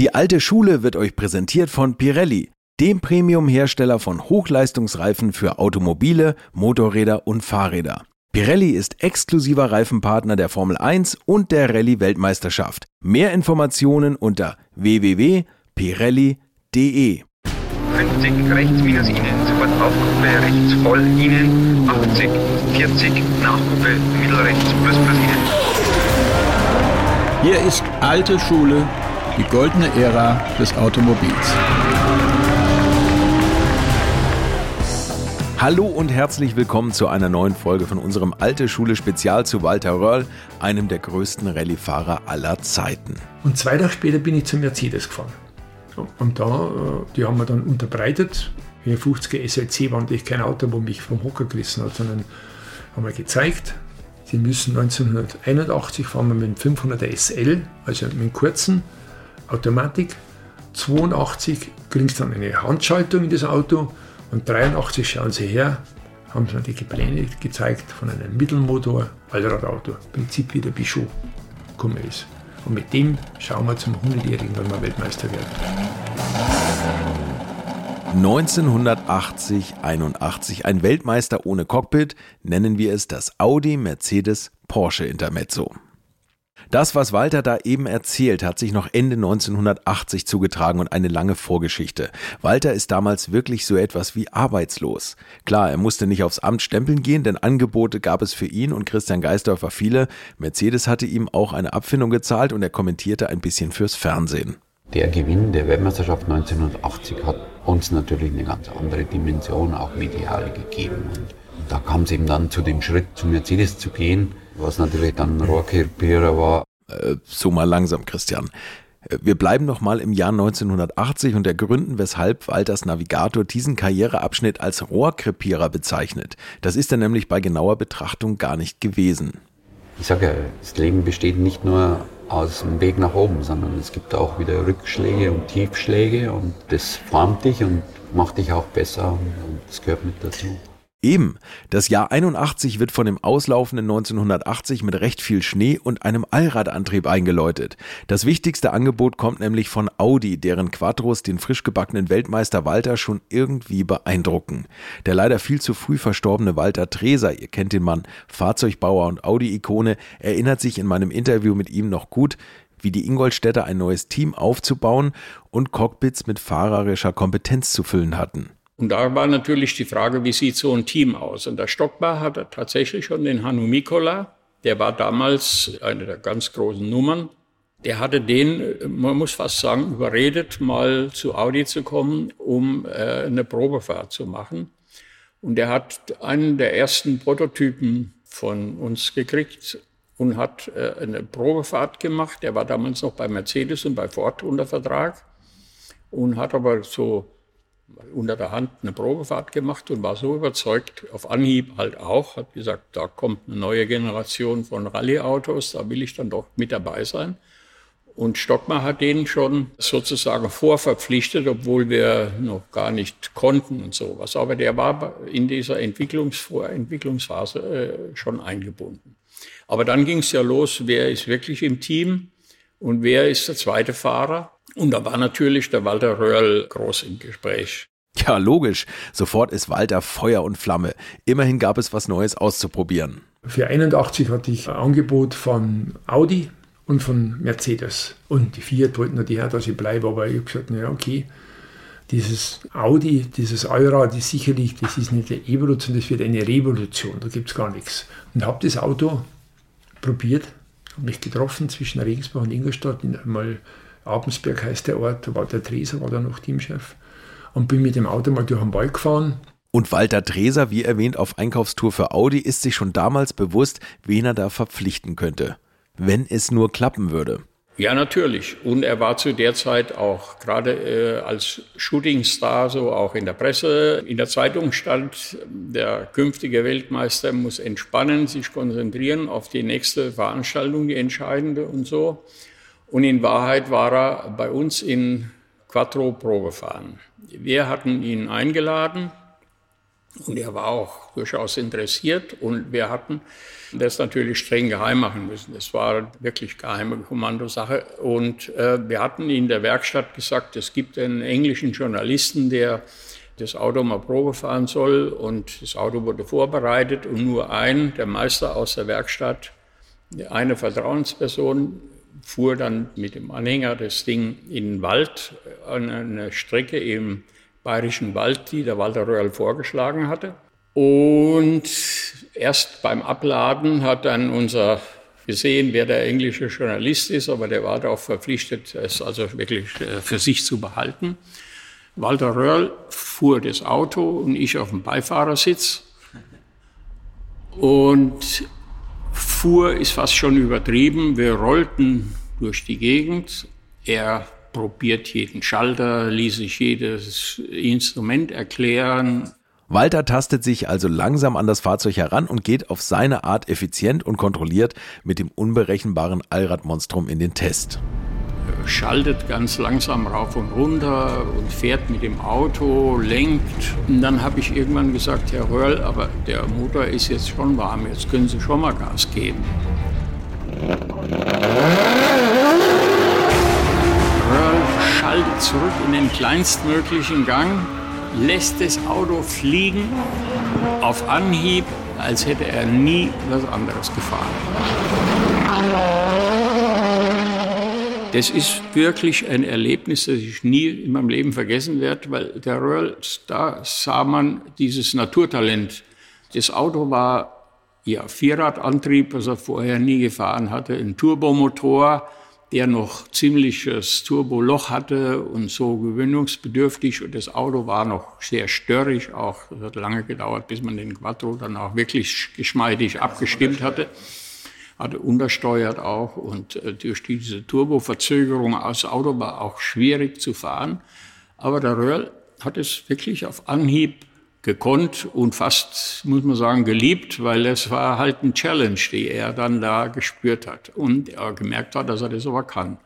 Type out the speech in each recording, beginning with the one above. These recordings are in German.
Die alte Schule wird euch präsentiert von Pirelli, dem Premium-Hersteller von Hochleistungsreifen für Automobile, Motorräder und Fahrräder. Pirelli ist exklusiver Reifenpartner der Formel 1 und der Rallye-Weltmeisterschaft. Mehr Informationen unter www.pirelli.de. 50 rechts minus Ihnen, sofort Aufgruppe rechts voll Ihnen, 80, 40, Nachgruppe mittelrechts plus plus Ihnen. Hier ist alte Schule, die goldene Ära des Automobils. Hallo und herzlich willkommen zu einer neuen Folge von unserem Alte Schule Spezial zu Walter Röhrl, einem der größten Rallyefahrer aller Zeiten. Und zwei Tage später bin ich zum Mercedes gefahren. Und da, äh, die haben wir dann unterbreitet. Hier 50er SLC war natürlich kein Auto, wo mich vom Hocker gerissen hat, sondern haben wir gezeigt, Sie müssen 1981 fahren wir mit dem 500er SL, also mit dem kurzen Automatik. 82 kriegst du dann eine Handschaltung in das Auto und 83 schauen Sie her, haben sie mir die Pläne gezeigt von einem Mittelmotor Allradauto, Prinzip wie der Bichot gekommen ist. Und mit dem schauen wir zum 100-Jährigen, wenn wir Weltmeister werden. 1980, 81, ein Weltmeister ohne Cockpit, nennen wir es das Audi Mercedes Porsche Intermezzo. Das, was Walter da eben erzählt, hat sich noch Ende 1980 zugetragen und eine lange Vorgeschichte. Walter ist damals wirklich so etwas wie arbeitslos. Klar, er musste nicht aufs Amt stempeln gehen, denn Angebote gab es für ihn und Christian Geisdorfer viele. Mercedes hatte ihm auch eine Abfindung gezahlt und er kommentierte ein bisschen fürs Fernsehen. Der Gewinn der Weltmeisterschaft 1980 hat uns natürlich eine ganz andere Dimension auch medial gegeben. Und da kam es eben dann zu dem Schritt, zu Mercedes zu gehen was natürlich dann Rohrkrepierer war. Äh, so mal langsam, Christian. Äh, wir bleiben noch mal im Jahr 1980 und ergründen, weshalb Walters Navigator diesen Karriereabschnitt als Rohrkrepierer bezeichnet. Das ist er nämlich bei genauer Betrachtung gar nicht gewesen. Ich sage ja, das Leben besteht nicht nur aus dem Weg nach oben, sondern es gibt auch wieder Rückschläge und Tiefschläge und das formt dich und macht dich auch besser und das gehört mit dazu. Eben, das Jahr 81 wird von dem auslaufenden 1980 mit recht viel Schnee und einem Allradantrieb eingeläutet. Das wichtigste Angebot kommt nämlich von Audi, deren Quattros den frisch gebackenen Weltmeister Walter schon irgendwie beeindrucken. Der leider viel zu früh verstorbene Walter Treser, ihr kennt den Mann, Fahrzeugbauer und Audi-Ikone, erinnert sich in meinem Interview mit ihm noch gut, wie die Ingolstädter ein neues Team aufzubauen und Cockpits mit fahrerischer Kompetenz zu füllen hatten. Und da war natürlich die Frage, wie sieht so ein Team aus? Und der Stockbar hatte tatsächlich schon den Hannu Mikola, der war damals eine der ganz großen Nummern. Der hatte den, man muss fast sagen, überredet, mal zu Audi zu kommen, um äh, eine Probefahrt zu machen. Und er hat einen der ersten Prototypen von uns gekriegt und hat äh, eine Probefahrt gemacht. Er war damals noch bei Mercedes und bei Ford unter Vertrag und hat aber so unter der Hand eine Probefahrt gemacht und war so überzeugt, auf Anhieb halt auch, hat gesagt, da kommt eine neue Generation von Rallye-Autos, da will ich dann doch mit dabei sein. Und Stockmar hat den schon sozusagen vorverpflichtet, obwohl wir noch gar nicht konnten und sowas. Aber der war in dieser Entwicklungs Entwicklungsphase äh, schon eingebunden. Aber dann ging es ja los, wer ist wirklich im Team und wer ist der zweite Fahrer? Und da war natürlich der Walter Röhrl groß im Gespräch. Ja, logisch. Sofort ist Walter Feuer und Flamme. Immerhin gab es was Neues auszuprobieren. Für 81 hatte ich ein Angebot von Audi und von Mercedes. Und die Fiat wollten natürlich, dass ich bleibe, aber ich habe gesagt, naja, okay. Dieses Audi, dieses Allrad ist sicherlich, das ist nicht eine Evolution, das wird eine Revolution, da gibt es gar nichts. Und habe das Auto probiert, habe mich getroffen zwischen Regensburg und Ingolstadt, mal Abensberg heißt der Ort, da war der Treser, war da noch Teamchef. Und bin mit dem Auto mal durch den Wald gefahren. Und Walter Treser, wie erwähnt, auf Einkaufstour für Audi, ist sich schon damals bewusst, wen er da verpflichten könnte. Wenn es nur klappen würde. Ja, natürlich. Und er war zu der Zeit auch gerade äh, als Shootingstar so auch in der Presse. In der Zeitung stand, der künftige Weltmeister muss entspannen, sich konzentrieren auf die nächste Veranstaltung, die entscheidende und so. Und in Wahrheit war er bei uns in Quattro Probefahren. Wir hatten ihn eingeladen Und er war auch durchaus interessiert und wir hatten das natürlich streng geheim machen müssen. Das war wirklich geheime Kommandosache. Und äh, wir hatten in der Werkstatt gesagt, es gibt einen englischen Journalisten, der das Auto mal Probe fahren soll. Und das Auto wurde vorbereitet und nur ein, der Meister aus der Werkstatt, eine Vertrauensperson, fuhr dann mit dem Anhänger das Ding in den Wald, an eine Strecke im Bayerischen Wald, die der Walter Röhrl vorgeschlagen hatte. Und erst beim Abladen hat dann unser gesehen, wer der englische Journalist ist, aber der war darauf verpflichtet, es also wirklich äh, für sich zu behalten. Walter Röhrl fuhr das Auto und ich auf dem Beifahrersitz. Und fuhr ist fast schon übertrieben. Wir rollten durch die Gegend. Er probiert jeden Schalter, ließ sich jedes Instrument erklären. Walter tastet sich also langsam an das Fahrzeug heran und geht auf seine Art effizient und kontrolliert mit dem unberechenbaren Allradmonstrum in den Test. Schaltet ganz langsam rauf und runter und fährt mit dem Auto, lenkt. Und dann habe ich irgendwann gesagt, Herr Röhrl, aber der Motor ist jetzt schon warm, jetzt können Sie schon mal Gas geben. Röhrl schaltet zurück in den kleinstmöglichen Gang, lässt das Auto fliegen auf Anhieb, als hätte er nie was anderes gefahren. Das ist wirklich ein Erlebnis, das ich nie in meinem Leben vergessen werde, weil der Röhrl, da sah man dieses Naturtalent. Das Auto war ja Vierradantrieb, was er vorher nie gefahren hatte, ein Turbomotor, der noch ziemliches Turboloch hatte und so gewöhnungsbedürftig. Und das Auto war noch sehr störrig. Auch es hat lange gedauert, bis man den Quattro dann auch wirklich geschmeidig abgestimmt hatte. Hatte untersteuert auch und äh, durch diese Turboverzögerung das Auto war auch schwierig zu fahren. Aber der Röhrl hat es wirklich auf Anhieb gekonnt und fast, muss man sagen, geliebt, weil es war halt ein Challenge, die er dann da gespürt hat und er gemerkt hat, dass er das aber kann.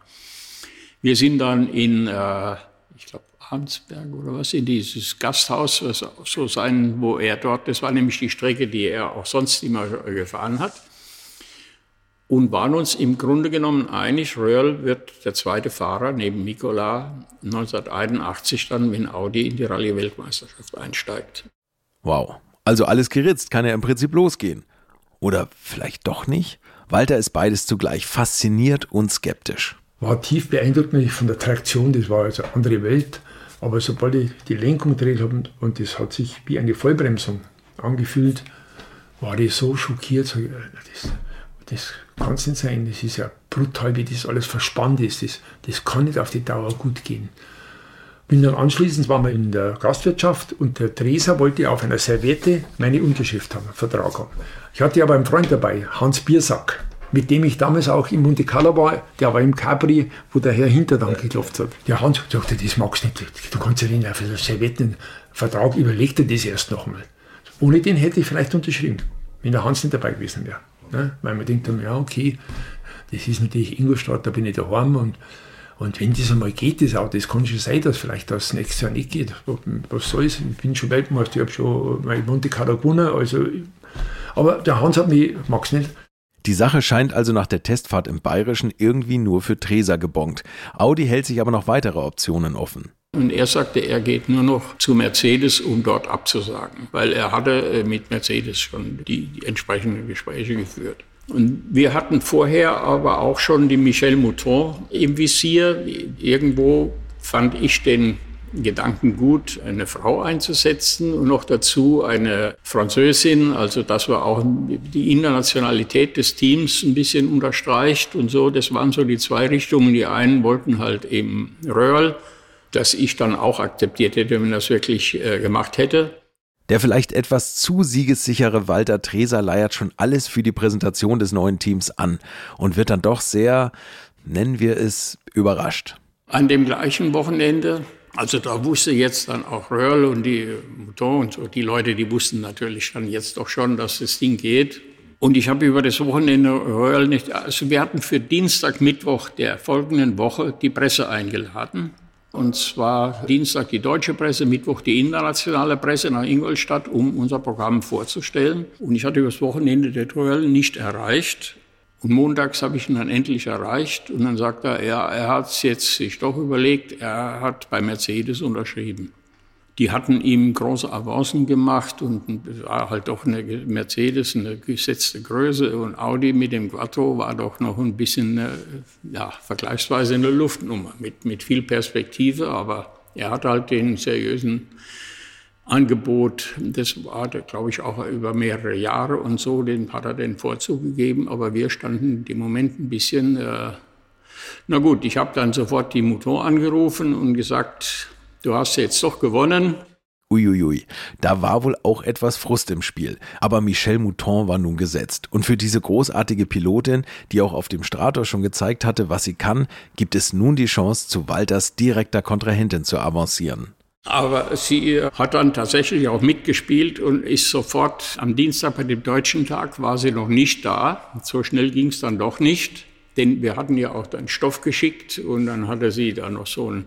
Wir sind dann in, äh, ich glaube, Arnsberg oder was, in dieses Gasthaus, was so sein, wo er dort, das war nämlich die Strecke, die er auch sonst immer gefahren hat. Und waren uns im Grunde genommen einig, Röhrl wird der zweite Fahrer neben Mikola 1981 dann, wenn Audi in die Rallye-Weltmeisterschaft einsteigt. Wow. Also alles geritzt, kann er im Prinzip losgehen. Oder vielleicht doch nicht? Walter ist beides zugleich fasziniert und skeptisch. War tief beeindruckt natürlich von der Traktion, das war also eine andere Welt. Aber sobald ich die Lenkung gedreht habe und das hat sich wie eine Vollbremsung angefühlt, war ich so schockiert. Das, das kann es nicht sein. Das ist ja brutal, wie das alles verspannt ist. Das, das kann nicht auf die Dauer gut gehen. Bin dann anschließend waren wir in der Gastwirtschaft und der Dreser wollte auf einer Serviette meine Unterschrift haben, Vertrag haben. Ich hatte aber einen Freund dabei, Hans Biersack, mit dem ich damals auch in Monte Carlo war, der war im Capri, wo der Herr hinter dann geklopft hat. Der Hans sagte, das magst nicht, du kannst ja nicht auf einer Serviette einen Vertrag, überleg dir das erst nochmal. Ohne den hätte ich vielleicht unterschrieben, wenn der Hans nicht dabei gewesen wäre. Ne? Weil man denkt ja okay, das ist natürlich Ingolstadt, da bin ich daheim und und wenn das einmal geht, das Auto, das kann schon sein, dass vielleicht das nächste Jahr nicht geht. Was soll es? Ich bin schon Weltmeister, ich habe schon mein Monte Carlo. Also, aber der Hans hat mich, mag es nicht. Die Sache scheint also nach der Testfahrt im Bayerischen irgendwie nur für Treser gebongt. Audi hält sich aber noch weitere Optionen offen. Und er sagte, er geht nur noch zu Mercedes, um dort abzusagen, weil er hatte äh, mit Mercedes schon die, die entsprechenden Gespräche geführt. Und wir hatten vorher aber auch schon die Michel Mouton im Visier. Irgendwo fand ich den Gedanken gut, eine Frau einzusetzen und noch dazu eine Französin, also dass wir auch die Internationalität des Teams ein bisschen unterstreicht und so. Das waren so die zwei Richtungen. Die einen wollten halt eben Röhrl, dass ich dann auch akzeptiert hätte, wenn das wirklich äh, gemacht hätte. Der vielleicht etwas zu siegessichere Walter Treser leiert schon alles für die Präsentation des neuen Teams an und wird dann doch sehr, nennen wir es, überrascht. An dem gleichen Wochenende, also da wusste jetzt dann auch Röhrl und die Mouton und so, die Leute, die wussten natürlich dann jetzt doch schon, dass das Ding geht. Und ich habe über das Wochenende Röhrl nicht, also wir hatten für Dienstag, Mittwoch der folgenden Woche die Presse eingeladen Und zwar Dienstag die deutsche Presse, Mittwoch die internationale Presse nach Ingolstadt, um unser Programm vorzustellen. Und ich hatte übers Wochenende der Duell nicht erreicht. Und montags habe ich ihn dann endlich erreicht. Und dann sagt er, ja, er hat es jetzt sich doch überlegt, er hat bei Mercedes unterschrieben. Die hatten ihm große Avancen gemacht und war halt doch eine Mercedes, eine gesetzte Größe und Audi mit dem Quattro war doch noch ein bisschen, ja, vergleichsweise eine Luftnummer mit, mit viel Perspektive, aber er hat halt den seriösen Angebot, das war, glaube ich, auch über mehrere Jahre und so, den hat er den Vorzug gegeben, aber wir standen im Moment ein bisschen, äh, na gut, ich habe dann sofort die Motor angerufen und gesagt, du hast jetzt doch gewonnen. Uiuiui, da war wohl auch etwas Frust im Spiel. Aber Michel Mouton war nun gesetzt. Und für diese großartige Pilotin, die auch auf dem Strator schon gezeigt hatte, was sie kann, gibt es nun die Chance, zu Walters direkter Kontrahentin zu avancieren. Aber sie hat dann tatsächlich auch mitgespielt und ist sofort am Dienstag bei dem deutschen Tag war sie noch nicht da. So schnell ging es dann doch nicht, denn wir hatten ja auch dann Stoff geschickt und dann hatte sie da noch so ein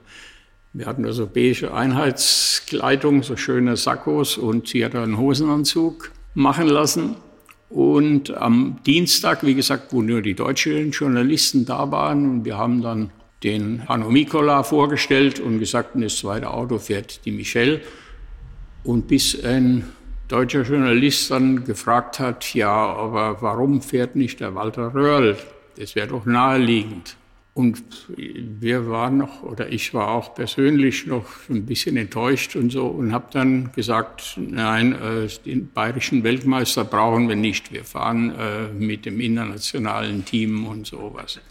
wir hatten also beige Einheitskleidung, so schöne Sakkos und sie hat einen Hosenanzug machen lassen. Und am Dienstag, wie gesagt, wo nur die deutschen Journalisten da waren, und wir haben dann den Hanno Mikola vorgestellt und gesagt, das zweite Auto fährt die Michelle. Und bis ein deutscher Journalist dann gefragt hat, ja, aber warum fährt nicht der Walter Röhrl? Das wäre doch naheliegend. Und wir waren noch, oder ich war auch persönlich noch ein bisschen enttäuscht und so und habe dann gesagt, nein, äh, den bayerischen Weltmeister brauchen wir nicht. Wir fahren äh, mit dem internationalen Team und sowas.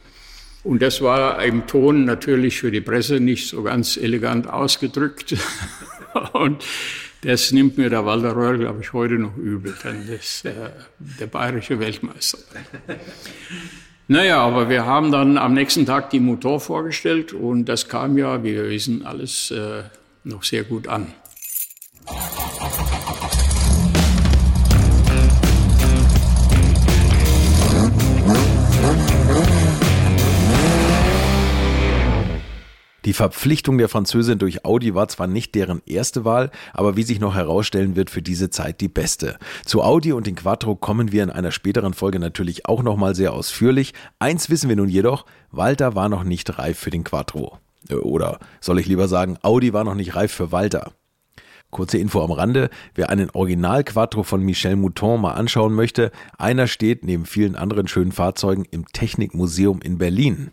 Und das war im Ton natürlich für die Presse nicht so ganz elegant ausgedrückt. und das nimmt mir der Walter Röhr, glaube ich, heute noch übel, denn ist der, der bayerische Weltmeister. Naja, aber wir haben dann am nächsten Tag die Motor vorgestellt und das kam ja, wie wir wissen, alles äh, noch sehr gut an. Die Verpflichtung der Französin durch Audi war zwar nicht deren erste Wahl, aber wie sich noch herausstellen wird, für diese Zeit die beste. Zu Audi und den Quattro kommen wir in einer späteren Folge natürlich auch nochmal sehr ausführlich. Eins wissen wir nun jedoch, Walter war noch nicht reif für den Quattro. Äh, oder soll ich lieber sagen, Audi war noch nicht reif für Walter. Kurze Info am Rande, wer einen Original Quattro von Michel Mouton mal anschauen möchte, einer steht neben vielen anderen schönen Fahrzeugen im Technikmuseum in Berlin.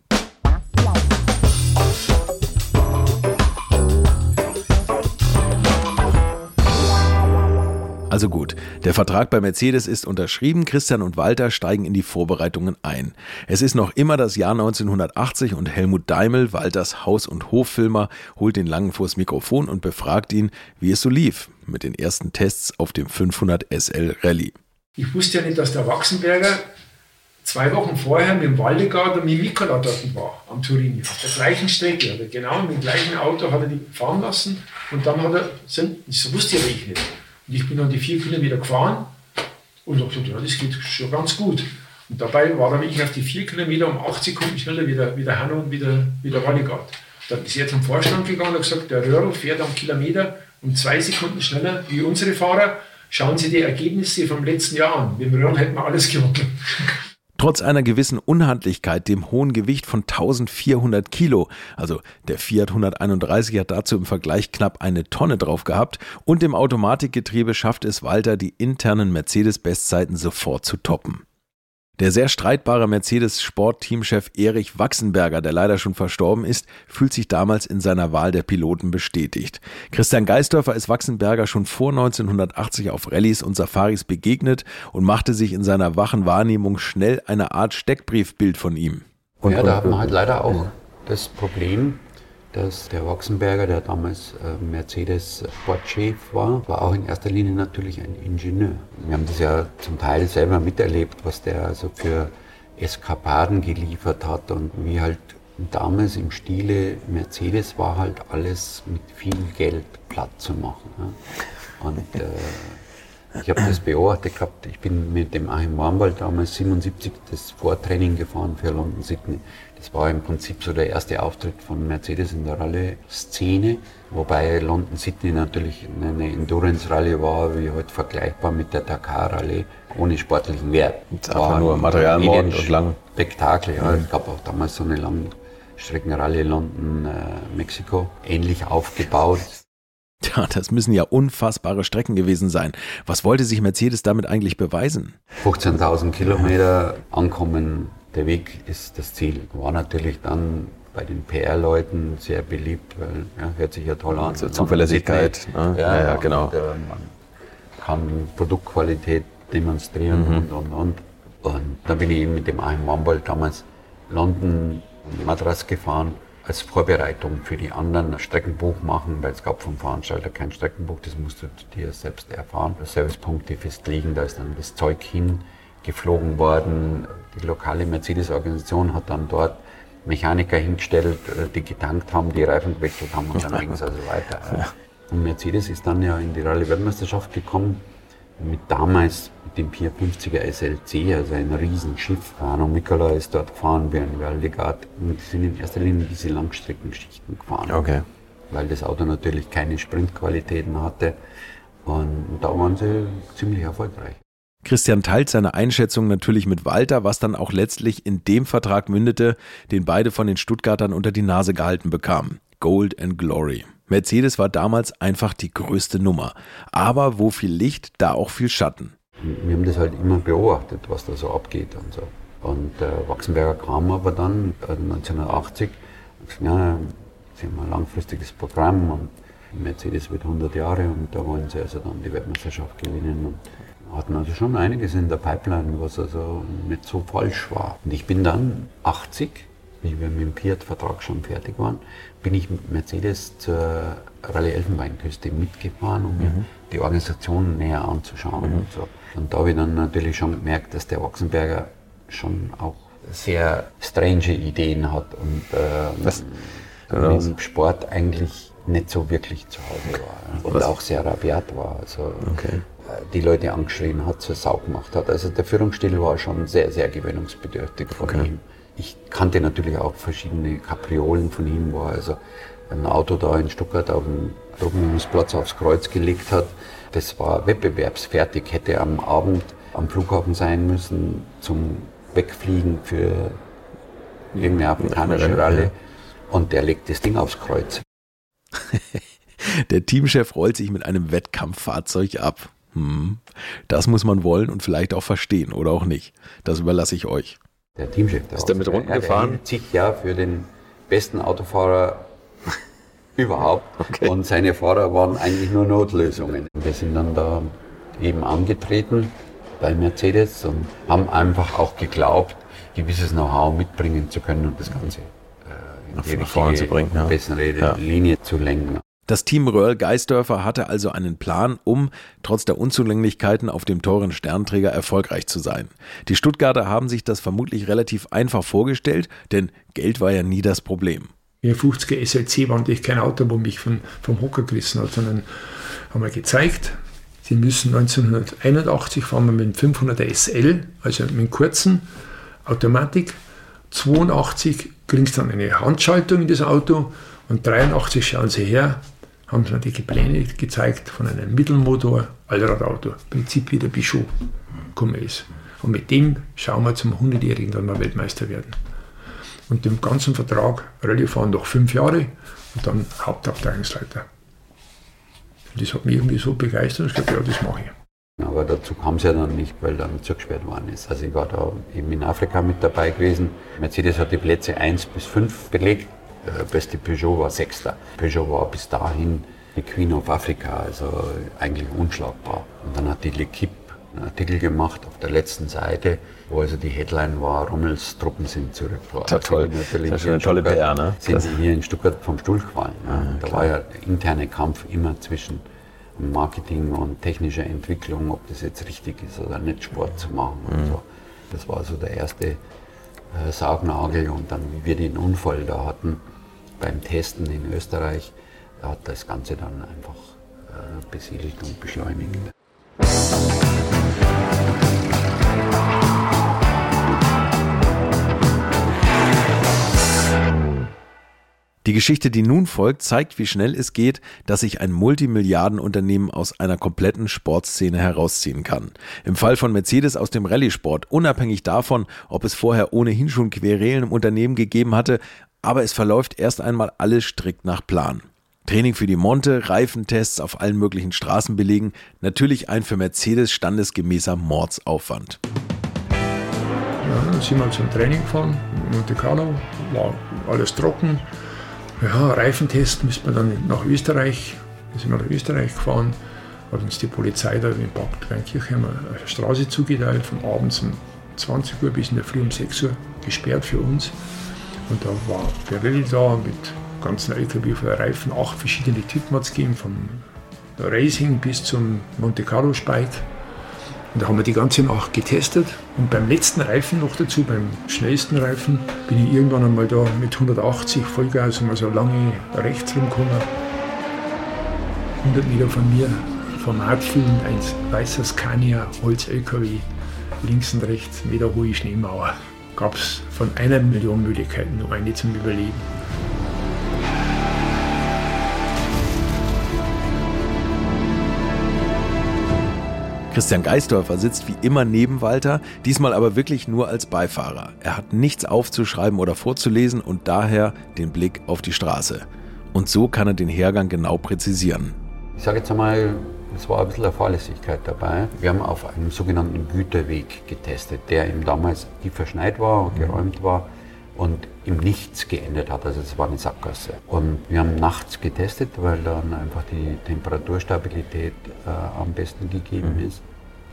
Also gut, der Vertrag bei Mercedes ist unterschrieben, Christian und Walter steigen in die Vorbereitungen ein. Es ist noch immer das Jahr 1980 und Helmut Daimel, Walters Haus- und Hoffilmer, holt den Langen vors Mikrofon und befragt ihn, wie es so lief mit den ersten Tests auf dem 500 SL Rallye. Ich wusste ja nicht, dass der Wachsenberger zwei Wochen vorher mit dem Waldegard und mit Mikola dort war, am Turin, auf der gleichen Strecke. Oder genau mit dem gleichen Auto hat er die fahren lassen und dann hat er, das wusste ich nicht. Und ich bin dann die vier Kilometer gefahren und habe gesagt, ja, das geht schon ganz gut. Und dabei war dann ich auf die vier Kilometer um acht Sekunden schneller wie der, wie der Hanno und wie der, wie der Walligard. Dann ist er zum Vorstand gegangen und gesagt, der Röhrl fährt am Kilometer um zwei Sekunden schneller wie unsere Fahrer. Schauen Sie die Ergebnisse vom letzten Jahr an. Mit dem Röhrl hätten wir alles gewonnen. Trotz einer gewissen Unhandlichkeit, dem hohen Gewicht von 1400 Kilo, also der Fiat 131 hat dazu im Vergleich knapp eine Tonne drauf gehabt, und dem Automatikgetriebe schafft es Walter, die internen Mercedes-Bestzeiten sofort zu toppen. Der sehr streitbare Mercedes-Sportteamchef Erich Wachsenberger, der leider schon verstorben ist, fühlt sich damals in seiner Wahl der Piloten bestätigt. Christian Geisdorfer ist Wachsenberger schon vor 1980 auf Rallyes und Safaris begegnet und machte sich in seiner wachen Wahrnehmung schnell eine Art Steckbriefbild von ihm. Und, ja, da hat man halt leider auch das Problem, dass der Wachsenberger, der damals äh, Mercedes Sportchef war, war auch in erster Linie natürlich ein Ingenieur. Wir haben das ja zum Teil selber miterlebt, was der also für Eskapaden geliefert hat und wie halt damals im Stile Mercedes war halt alles mit viel Geld platt zu machen. Und äh, ich habe das beobachtet gehabt. Ich bin mit dem Achim Warmwald damals 77 das Vortraining gefahren für London Sydney. Das war im Prinzip so der erste Auftritt von Mercedes in der Rallye-Szene, wobei London Sydney natürlich eine Endurance-Rallye war, wie halt vergleichbar mit der Dakar-Rallye, ohne sportlichen Wert. Es war nur Materialmord und lang. Spektakel, ja. Mhm. Es gab auch damals so eine Langstreckenrallye London-Mexiko, äh, ähnlich aufgebaut. Tja, das müssen ja unfassbare Strecken gewesen sein. Was wollte sich Mercedes damit eigentlich beweisen? 15.000 Kilometer ankommen der Weg ist das Ziel. War natürlich dann bei den PR-Leuten sehr beliebt, weil ja, hört sich ja toll an. Also Zuverlässigkeit. Ne? Ja, ja, ja, genau. Und, äh, man kann Produktqualität demonstrieren mhm. und und und. Und dann bin ich eben mit dem Achim Wambold damals London und Madras gefahren als Vorbereitung für die anderen ein Streckenbuch machen, weil es gab vom Veranstalter kein Streckenbuch, das musst du dir selbst erfahren. Servicepunkte festlegen, da ist dann das Zeug hingeflogen worden, die lokale Mercedes-Organisation hat dann dort Mechaniker hingestellt, äh, die getankt haben, die Reifen gewechselt haben und dann ging es also weiter. Und Mercedes ist dann ja in die Rallye-Weltmeisterschaft gekommen mit damals mit dem 450er SLC, also ein Riesenschiff. Arno Mikola ist dort gefahren wie ein Valdegat und sind in erster Linie diese Langstreckenschichten gefahren. Okay. Weil das Auto natürlich keine Sprintqualitäten hatte und da waren sie ziemlich erfolgreich. Christian teilt seine Einschätzung natürlich mit Walter, was dann auch letztlich in dem Vertrag mündete, den beide von den Stuttgartern unter die Nase gehalten bekamen. Gold and Glory. Mercedes war damals einfach die größte Nummer. Aber wo viel Licht, da auch viel Schatten. Wir haben das halt immer beobachtet, was da so abgeht und so. Und äh, Wachsenberger kam aber dann äh, 1980 und gesagt, ja, sie haben ein langfristiges Programm und Mercedes wird 100 Jahre und da wollen sie also dann die Weltmeisterschaft gewinnen. Und hatten also schon einiges in der Pipeline, was also nicht so falsch war. Und ich bin dann 80, wie wir mit dem Fiat-Vertrag schon fertig waren, bin ich mit Mercedes zur Rallye Elfenbeinküste mitgefahren, um mhm. mir die Organisation näher anzuschauen. Mhm. Und, so. und da habe ich dann natürlich schon gemerkt, dass der Wachsenberger schon auch sehr strange Ideen hat und äh, im Sport eigentlich nicht so wirklich zu Hause war. Und Was? auch sehr rabiat war. Also, okay die Leute angeschrien hat, zur Sau gemacht hat. Also der Führungsstil war schon sehr, sehr gewöhnungsbedürftig von okay. ihm. Ich kannte natürlich auch verschiedene Kapriolen von ihm, wo er also ein Auto da in Stuttgart auf dem Truppenübungsplatz aufs Kreuz gelegt hat. Das war wettbewerbsfertig, hätte am Abend am Flughafen sein müssen zum Wegfliegen für irgendeine afrikanische Ralle. Und der legt das Ding aufs Kreuz. Der Teamchef rollt sich mit einem Wettkampffahrzeug ab. Hm, das muss man wollen und vielleicht auch verstehen oder auch nicht. Das überlasse ich euch. Der Teamchef, der ist der mit Runden gefahren? Er sich ja für den besten Autofahrer überhaupt. Okay. Und seine Fahrer waren eigentlich nur Notlösungen. Wir sind dann da eben angetreten bei Mercedes und haben einfach auch geglaubt, gewisses Know-how mitbringen zu können und das Ganze äh, in die richtige, zu bringen, ja. bessere ja. Linie zu lenken. Das Team Röhrl Geisdörfer hatte also einen Plan, um, trotz der Unzulänglichkeiten auf dem teuren Sternträger erfolgreich zu sein. Die Stuttgarter haben sich das vermutlich relativ einfach vorgestellt, denn Geld war ja nie das Problem. Die 50er SLC war natürlich kein Auto, wo mich von, vom Hocker gerissen hat, sondern haben wir gezeigt, sie müssen 1981 fahren wir mit dem 500er SL, also mit einem kurzen Automatik. 82 kriegst dann eine Handschaltung in das Auto und 83 schauen sie her, haben sie die Pläne gezeigt von einem Mittelmotor Allradauto, Prinzip wie der Bischof ist. Und mit dem schauen wir zum 100-Jährigen dann mal Weltmeister werden. Und dem ganzen Vertrag Rallye fahren noch fünf Jahre und dann Hauptabteilungsleiter. Und das hat mich irgendwie so begeistert, ich glaube, ja, das mache ich. Aber dazu kam es ja dann nicht, weil dann zugesperrt worden ist. Also ich war da eben in Afrika mit dabei gewesen. Mercedes hat die Plätze 1 bis 5 belegt der beste Peugeot war Sechster. Peugeot war bis dahin die Queen of Africa, also eigentlich unschlagbar. Und dann hat die L'Equipe einen Artikel gemacht auf der letzten Seite, wo also die Headline war, Rommels Truppen sind zurück. Ja, toll. Natürlich das ist eine tolle PR, ne? Sind sie hier in Stuttgart vom Stuhl gefallen. Ja. Ja, da war ja der interne Kampf immer zwischen Marketing und technischer Entwicklung, ob das jetzt richtig ist oder nicht, Sport zu machen. Mhm. Und so. Das war so der erste äh, Saugnagel und dann, wie wir den Unfall da hatten, beim Testen in Österreich hat das Ganze dann einfach äh, besiedelt und beschleunigt. Die Geschichte, die nun folgt, zeigt, wie schnell es geht, dass sich ein Multimilliardenunternehmen aus einer kompletten Sportszene herausziehen kann. Im Fall von Mercedes aus dem Rallye-Sport, unabhängig davon, ob es vorher ohnehin schon Querelen im Unternehmen gegeben hatte, aber es verläuft erst einmal alles strikt nach Plan. Training für die Monte, Reifentests auf allen möglichen Straßenbelegen, natürlich ein für Mercedes standesgemäßer Mordsaufwand. Ja, dann sind wir zum Training gefahren, Monte Carlo, war alles trocken. Ja, Reifentest müssen wir dann nach Österreich, da sind wir nach Österreich gefahren, hat uns die Polizei da in Bad Kleinkirchheim eine Straße zugeteilt, von abends um 20 Uhr bis in der Früh um 6 Uhr gesperrt für uns. Und da war Pirelli da mit ganzen LKW voll Reifen, acht verschiedene Typen hat es gegeben, vom Racing bis zum Monte Carlo Spike. Und da haben wir die ganze Nacht getestet. Und beim letzten Reifen noch dazu, beim schnellsten Reifen, bin ich irgendwann einmal da mit 180 Vollgas mal so lange rechts rumgekommen. 100 Meter von mir, formatfüllend, ein weißer Scania Holz-LKW, links und rechts, Meter hohe Schneemauer. Gab es von einer Million Möglichkeiten nur eine zum Überleben. Christian Geisdorfer sitzt wie immer neben Walter, diesmal aber wirklich nur als Beifahrer. Er hat nichts aufzuschreiben oder vorzulesen und daher den Blick auf die Straße. Und so kann er den Hergang genau präzisieren. Ich sage jetzt einmal, es war ein bisschen eine Fahrlässigkeit dabei. Wir haben auf einem sogenannten Güterweg getestet, der eben damals tief verschneit war und geräumt war und im Nichts geendet hat. Also es war eine Sackgasse. Und wir haben nachts getestet, weil dann einfach die Temperaturstabilität äh, am besten gegeben mhm. ist.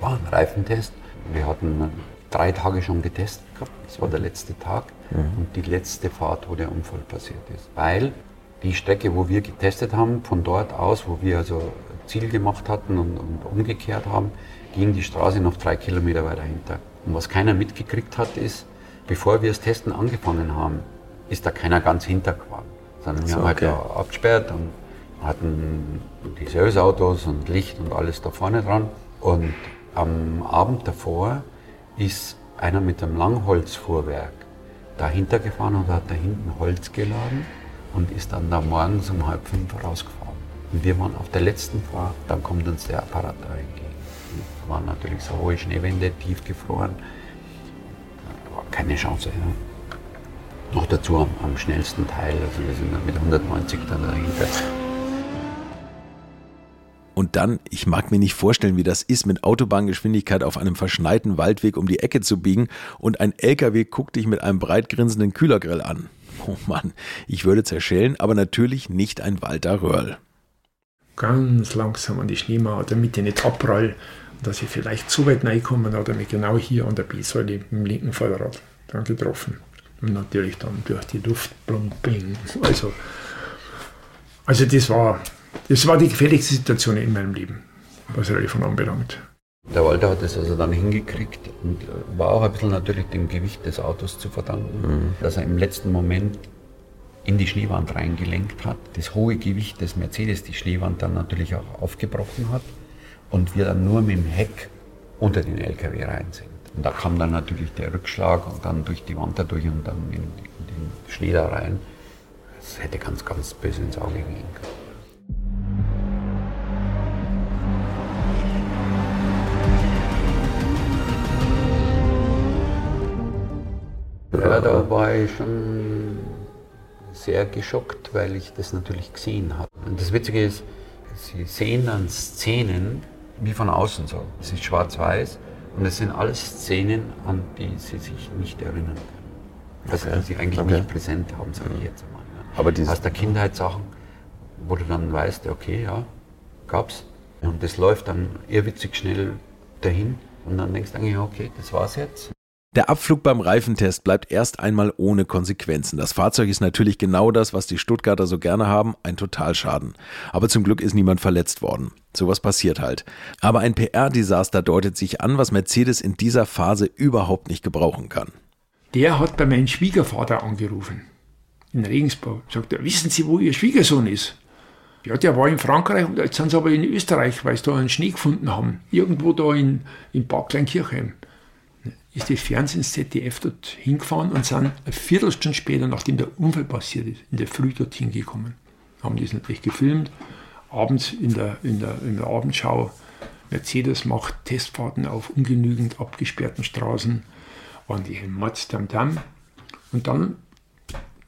War ein Reifentest. Wir hatten drei Tage schon getestet gehabt. Das war der letzte Tag mhm. und die letzte Fahrt, wo der Unfall passiert ist. Weil die Strecke, wo wir getestet haben, von dort aus, wo wir also Ziel gemacht hatten und, und umgekehrt haben, ging die Straße noch drei Kilometer weiter hinter. Und was keiner mitgekriegt hat, ist, bevor wir das Testen angefangen haben, ist da keiner ganz hintergefahren. Sondern wir so, haben halt okay. da abgesperrt und hatten die Serviceautos und Licht und alles da vorne dran. Und am Abend davor ist einer mit einem Langholzfuhrwerk dahinter gefahren und hat da hinten Holz geladen und ist dann da morgens um halb fünf rausgefahren. Wir waren auf der letzten Fahrt, dann kommt uns der Apparat da entgegen. Da waren natürlich so hohe Schneewände, tief gefroren keine Chance. Ja. Noch dazu am, am, schnellsten Teil, also wir sind dann mit 190 dann dahinter. Und dann, ich mag mir nicht vorstellen, wie das ist, mit Autobahngeschwindigkeit auf einem verschneiten Waldweg um die Ecke zu biegen und ein LKW guckt dich mit einem breit grinsenden Kühlergrill an. Oh Mann, ich würde zerschellen, aber natürlich nicht ein Walter Röhrl. Ganz langsam an die Schneemauer, damit ich nicht abprall dass ich vielleicht zu weit reinkomme, hat er mich genau hier an der B-Säule im linken Vorderrad dann getroffen. Und natürlich dann durch die Luft, blum, bing. Also, also das, war, das war die gefährlichste Situation in meinem Leben, was Relifon anbelangt. Der Walter hat es also dann hingekriegt und war auch ein bisschen natürlich dem Gewicht des Autos zu verdanken, mhm. dass er im letzten Moment in die Schneewand reingelenkt hat. Das hohe Gewicht des Mercedes die Schneewand dann natürlich auch aufgebrochen hat und wir dann nur mit dem Heck unter den LKW rein sind. Und da kam dann natürlich der Rückschlag und dann durch die Wand dadurch und dann in, in den Schnee da rein. Das hätte ganz, ganz böse ins Auge gehen können. Ja, da war ich schon sehr geschockt, weil ich das natürlich gesehen habe. Und das Witzige ist, Sie sehen dann Szenen, wie von außen so. Es ist schwarz-weiß und es sind alles Szenen, an die sie sich nicht erinnern können. Also okay. die sie eigentlich okay. nicht präsent haben, sage ich jetzt einmal. Ja. Aber Aus der Kindheit Sachen, wo du dann weißt, okay, ja, gab's. Und das läuft dann irrwitzig schnell dahin und dann denkst du eigentlich, okay, das war's jetzt. Der Abflug beim Reifentest bleibt erst einmal ohne Konsequenzen. Das Fahrzeug ist natürlich genau das, was die Stuttgarter so gerne haben, ein Totalschaden. Aber zum Glück ist niemand verletzt worden. Sowas passiert halt. Aber ein PR-Desaster deutet sich an, was Mercedes in dieser Phase überhaupt nicht gebrauchen kann. Der hat bei meinem Schwiegervater angerufen. In Regensburg. Sagt er, wissen Sie, wo Ihr Schwiegersohn ist? Ja, der war in Frankreich und jetzt sind sie aber in Österreich, weil sie da einen Schnee gefunden haben. Irgendwo da in, in Bad Kleinkirchheim. Ist das Fernsehen ZDF dort hingefahren und sind eine Viertelstunde später, nachdem der Unfall passiert ist, in der Früh dorthin gekommen. Haben das natürlich gefilmt, abends in der, in der, in der Abendschau. Mercedes macht Testfahrten auf ungenügend abgesperrten Straßen, waren die Mats Tam Und dann,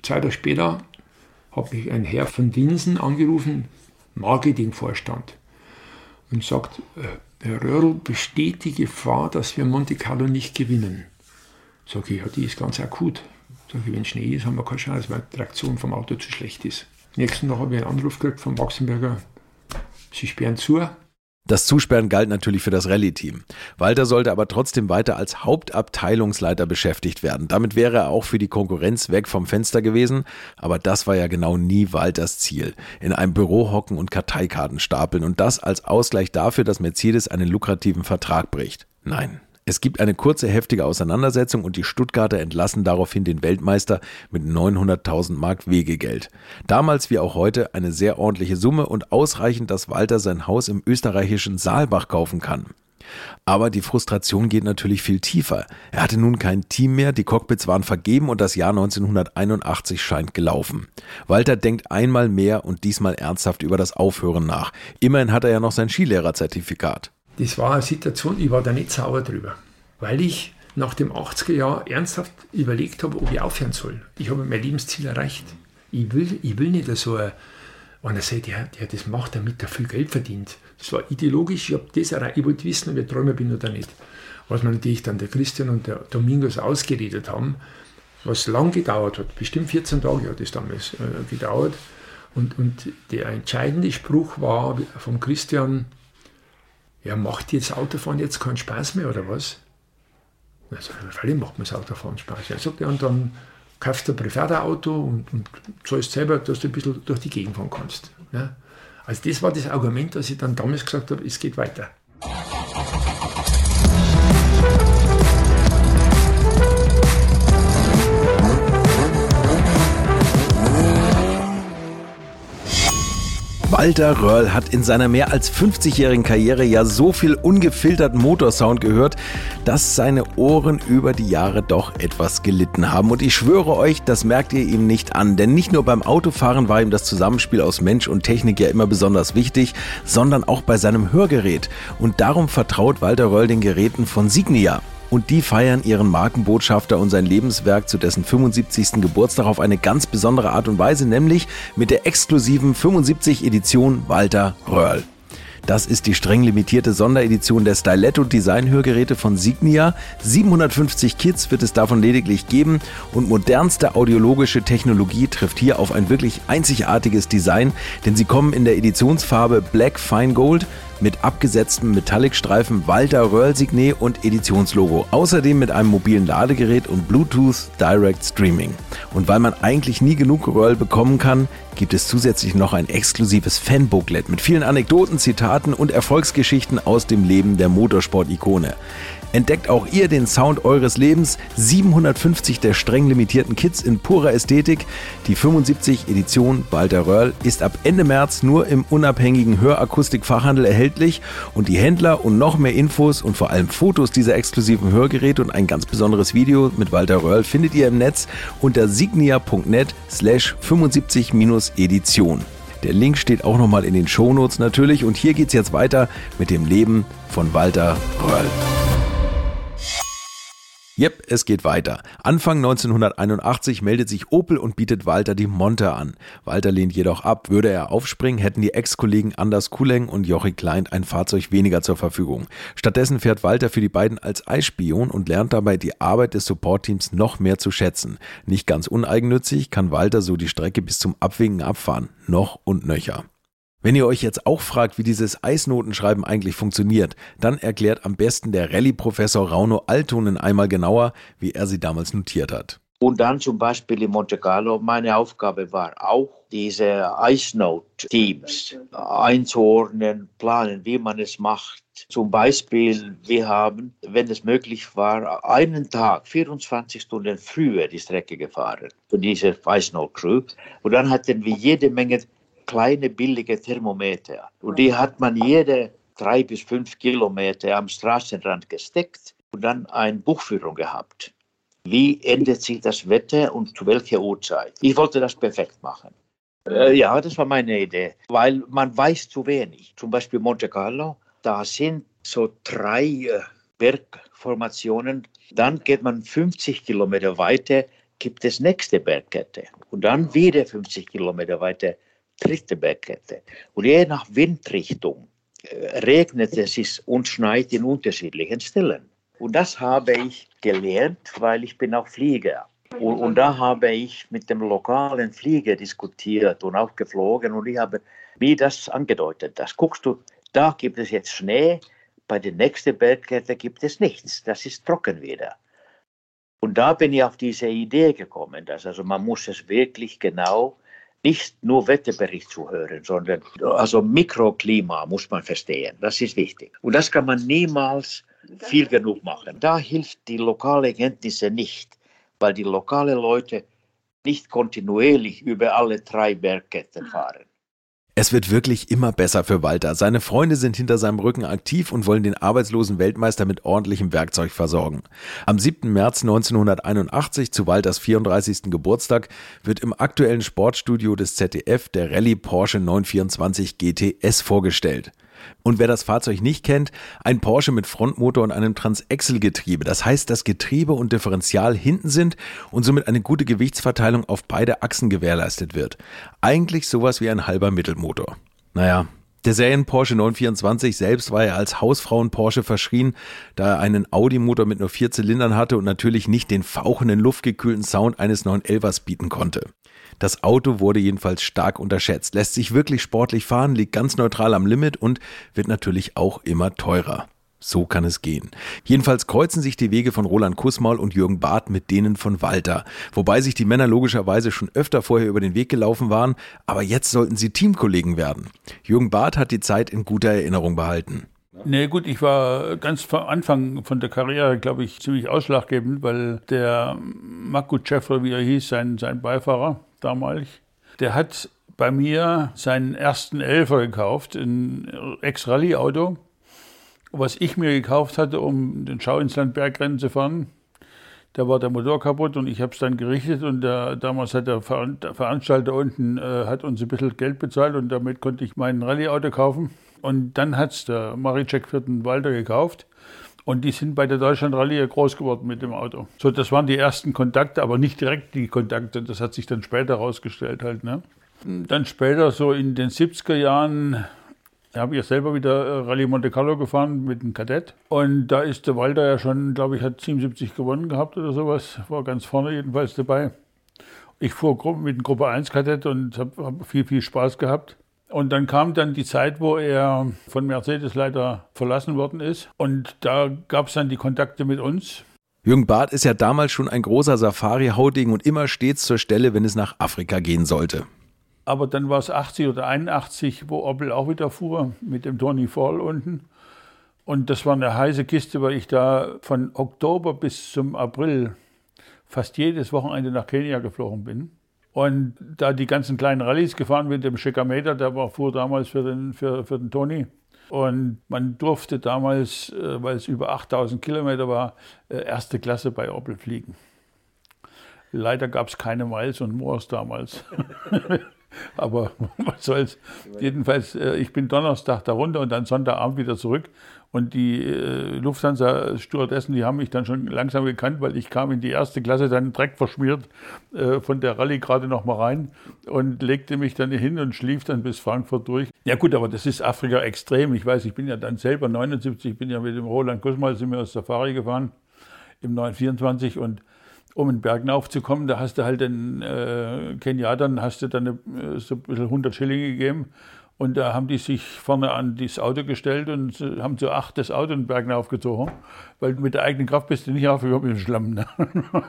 zwei Tage später, hat mich ein Herr von Winsen angerufen, Marketingvorstand, und sagt, Herr Röhrl, besteht die Gefahr, dass wir Monte Carlo nicht gewinnen? Sag ich, ja, die ist ganz akut. Sag ich, wenn Schnee ist, haben wir keine Chance, weil die Traktion vom Auto zu schlecht ist. Nächsten Tag habe ich einen Anruf gekriegt vom Wachsenberger, sie sperren zu, das Zusperren galt natürlich für das Rallye-Team. Walter sollte aber trotzdem weiter als Hauptabteilungsleiter beschäftigt werden. Damit wäre er auch für die Konkurrenz weg vom Fenster gewesen, aber das war ja genau nie Walters Ziel. In einem Büro hocken und Karteikarten stapeln und das als Ausgleich dafür, dass Mercedes einen lukrativen Vertrag bricht. Nein, es gibt eine kurze, heftige Auseinandersetzung und die Stuttgarter entlassen daraufhin den Weltmeister mit 900.000 Mark Wegegeld. Damals wie auch heute eine sehr ordentliche Summe und ausreichend, dass Walter sein Haus im österreichischen Saalbach kaufen kann. Aber die Frustration geht natürlich viel tiefer. Er hatte nun kein Team mehr, die Cockpits waren vergeben und das Jahr 1981 scheint gelaufen. Walter denkt einmal mehr und diesmal ernsthaft über das Aufhören nach. Immerhin hat er ja noch sein Skilehrerzertifikat das war eine Situation, ich war da nicht sauer drüber, weil ich nach dem 80er Jahr ernsthaft überlegt habe, ob ich aufhören soll. Ich habe mein Lebensziel erreicht. Ich will, ich will nicht so ein, einer sagt, der, der das macht, damit er viel Geld verdient. Das war ideologisch, ich habe das erreicht. Ich wollte wissen, ob ich Träumer bin oder nicht. Was man natürlich dann der Christian und der Domingos ausgeredet haben, was lang gedauert hat, bestimmt 14 Tage hat es damals äh, gedauert. Und, und der entscheidende Spruch war vom Christian, ja, macht jetzt Autofahren jetzt keinen Spaß mehr oder was? Also, freilich macht mir das Autofahren Spaß. Er sagt, ja, und dann kaufst du ein Privatauto und, und zahlst selber, dass du ein bisschen durch die Gegend fahren kannst. Ja? Also das war das Argument, dass ich dann damals gesagt habe, es geht weiter. Walter Röhrl hat in seiner mehr als 50-jährigen Karriere ja so viel ungefilterten Motorsound gehört, dass seine Ohren über die Jahre doch etwas gelitten haben. Und ich schwöre euch, das merkt ihr ihm nicht an. Denn nicht nur beim Autofahren war ihm das Zusammenspiel aus Mensch und Technik ja immer besonders wichtig, sondern auch bei seinem Hörgerät. Und darum vertraut Walter Röhrl den Geräten von Signia. Und die feiern ihren Markenbotschafter und sein Lebenswerk zu dessen 75. Geburtstag auf eine ganz besondere Art und Weise, nämlich mit der exklusiven 75 Edition Walter Röhrl. Das ist die streng limitierte Sonderedition der Styletto Design-Hörgeräte von Signia. 750 Kits wird es davon lediglich geben und modernste audiologische Technologie trifft hier auf ein wirklich einzigartiges Design, denn sie kommen in der Editionsfarbe Black Fine Gold mit abgesetztem Metallic-Streifen Walter Röhrl-Signet und Editionslogo. Außerdem mit einem mobilen Ladegerät und Bluetooth Direct Streaming. Und weil man eigentlich nie genug Röhrl bekommen kann, gibt es zusätzlich noch ein exklusives Fanbooklet mit vielen Anekdoten, Zitaten und Erfolgsgeschichten aus dem Leben der Motorsport-Ikone. Entdeckt auch ihr den Sound eures Lebens. 750 der streng limitierten Kits in purer Ästhetik. Die 75 Edition Walter Röhrl ist ab Ende März nur im unabhängigen Hörakustikfachhandel erhältlich und die Händler und noch mehr Infos und vor allem Fotos dieser exklusiven Hörgeräte und ein ganz besonderes Video mit Walter Röhrl findet ihr im Netz unter signia.net slash 75-Edition. Der Link steht auch nochmal in den Shownotes natürlich und hier geht's jetzt weiter mit dem Leben von Walter Röhrl. Jep, es geht weiter. Anfang 1981 meldet sich Opel und bietet Walter die Monte an. Walter lehnt jedoch ab. Würde er aufspringen, hätten die Ex-Kollegen Anders Kuleng und Jochi Klein ein Fahrzeug weniger zur Verfügung. Stattdessen fährt Walter für die beiden als Eisspion und lernt dabei die Arbeit des Support-Teams noch mehr zu schätzen. Nicht ganz uneigennützig kann Walter so die Strecke bis zum Abwinken abfahren. Noch und nöcher. Wenn ihr euch jetzt auch fragt, wie dieses Eisnotenschreiben eigentlich funktioniert, dann erklärt am besten der Rallye-Professor Rauno Altonen einmal genauer, wie er sie damals notiert hat. Und dann zum Beispiel in Monte Carlo, meine Aufgabe war auch, diese Ice Note Teams einzuordnen, planen, wie man es macht. Zum Beispiel, wir haben, wenn es möglich war, einen Tag, 24 Stunden früher die Strecke gefahren für diese Ice Note Crew. Und dann hatten wir jede Menge kleine billige Thermometer. Und die hat man jede drei bis fünf Kilometer am Straßenrand gesteckt. und dann eine Buchführung gehabt. Wie ändert sich das Wetter und zu welcher Uhrzeit? Ich wollte das perfekt machen. Äh, ja, das war meine Idee, weil man weiß zu wenig. Zum Beispiel Monte Carlo, da sind so drei äh, Bergformationen. Dann geht man 50 Kilometer weiter, gibt es nächste Bergkette. Und dann wieder 50 Kilometer weiter, dritte Bergkette. Und je nach Windrichtung äh, regnet es und schneit in unterschiedlichen Stellen. Und das habe ich gelernt, weil ich bin auch Flieger. Und, und, da habe ich mit dem lokalen Flieger diskutiert und auch geflogen und ich habe mir das angedeutet. Das guckst du, da gibt es jetzt Schnee, bei der nächsten Bergkette gibt es nichts. Das ist trocken wieder. Und da bin ich auf diese Idee gekommen, dass also man muss es wirklich genau nicht nur Wetterbericht zu hören, sondern also Mikroklima muss man verstehen. Das ist wichtig. Und das kann man niemals viel genug machen. Da hilft die lokale Kenntnisse nicht, weil die lokalen Leute nicht kontinuierlich über alle drei Bergketten fahren. Es wird wirklich immer besser für Walter. Seine Freunde sind hinter seinem Rücken aktiv und wollen den arbeitslosen Weltmeister mit ordentlichem Werkzeug versorgen. Am 7. März 1981, zu Walters 34. Geburtstag, wird im aktuellen Sportstudio des ZDF der Rallye Porsche 924 GTS vorgestellt. Und wer das Fahrzeug nicht kennt, ein Porsche mit Frontmotor und einem Transaxle-Getriebe. Das heißt, dass Getriebe und Differential hinten sind und somit eine gute Gewichtsverteilung auf beide Achsen gewährleistet wird. Eigentlich sowas wie ein halber Mittelmotor. Naja, der Serien Porsche 924 selbst war ja als Hausfrauen Porsche verschrien, da er einen Audi-Motor mit nur vier Zylindern hatte und natürlich nicht den fauchenden, luftgekühlten Sound eines 911ers bieten konnte. Das Auto wurde jedenfalls stark unterschätzt, lässt sich wirklich sportlich fahren, liegt ganz neutral am Limit und wird natürlich auch immer teurer. So kann es gehen. Jedenfalls kreuzen sich die Wege von Roland Kussmaul und Jürgen Barth mit denen von Walter. Wobei sich die Männer logischerweise schon öfter vorher über den Weg gelaufen waren, aber jetzt sollten sie Teamkollegen werden. Jürgen Barth hat die Zeit in guter Erinnerung behalten. Nee, gut, ich war ganz vom Anfang von der Karriere, glaube ich, ziemlich ausschlaggebend, weil der Maku Jeffrey, wie er hieß, sein, sein Beifahrer, damals. Der hat bei mir seinen ersten Elfer gekauft, ein Ex-Rallye-Auto, was ich mir gekauft hatte, um den Schau ins Land Bergrennen zu fahren. Da war der Motor kaputt und ich habe es dann gerichtet und der, damals hat der Veranstalter unten äh, hat uns ein bisschen Geld bezahlt und damit konnte ich mein Rallye-Auto kaufen. Und dann hat es der Maricek für den Walter gekauft und die sind bei der Deutschland Rallye groß geworden mit dem Auto. So, das waren die ersten Kontakte, aber nicht direkt die Kontakte. Das hat sich dann später herausgestellt halt. Ne? Dann später, so in den 70er Jahren, habe ich selber wieder äh, Rallye Monte Carlo gefahren mit dem Kadett. Und da ist der Walter ja schon, glaube ich, hat 77 gewonnen gehabt oder sowas. War ganz vorne jedenfalls dabei. Ich fuhr mit dem Gruppe 1 Kadett und habe hab viel, viel Spaß gehabt. Und dann kam dann die Zeit, wo er von Mercedes leider verlassen worden ist. Und da gab es dann die Kontakte mit uns. Jürgen Barth ist ja damals schon ein großer Safari-Hauding und immer stets zur Stelle, wenn es nach Afrika gehen sollte. Aber dann war es 80 oder 81, wo Opel auch wieder fuhr mit dem Tony Fall unten. Und das war eine heiße Kiste, weil ich da von Oktober bis zum April fast jedes Wochenende nach Kenia geflogen bin. Und da die ganzen kleinen Rallyes gefahren bin, dem Schickameter, der war, fuhr damals für den, für, für den Toni. Und man durfte damals, äh, weil es über 8000 Kilometer war, äh, erste Klasse bei Opel fliegen. Leider gab es keine Miles und Moors damals. Aber was soll's. Jedenfalls, äh, ich bin Donnerstag da runter und dann Sonntagabend wieder zurück. Und die äh, Lufthansa-Stewardessen, die haben mich dann schon langsam gekannt, weil ich kam in die erste Klasse, dann Dreck verschmiert äh, von der Rallye gerade noch mal rein und legte mich dann hin und schlief dann bis Frankfurt durch. Ja gut, aber das ist Afrika extrem. Ich weiß, ich bin ja dann selber 79, bin ja mit dem Roland Kussmal, sind wir aus Safari gefahren im 924 und um in Bergen aufzukommen, da hast du halt den äh, Keniatern, hast du dann eine, so ein bisschen 100 Schilling gegeben und da haben die sich vorne an das Auto gestellt und haben zu acht das Auto in den Bergen aufgezogen, weil mit der eigenen Kraft bist du nicht aufgekommen im Schlamm. Ne?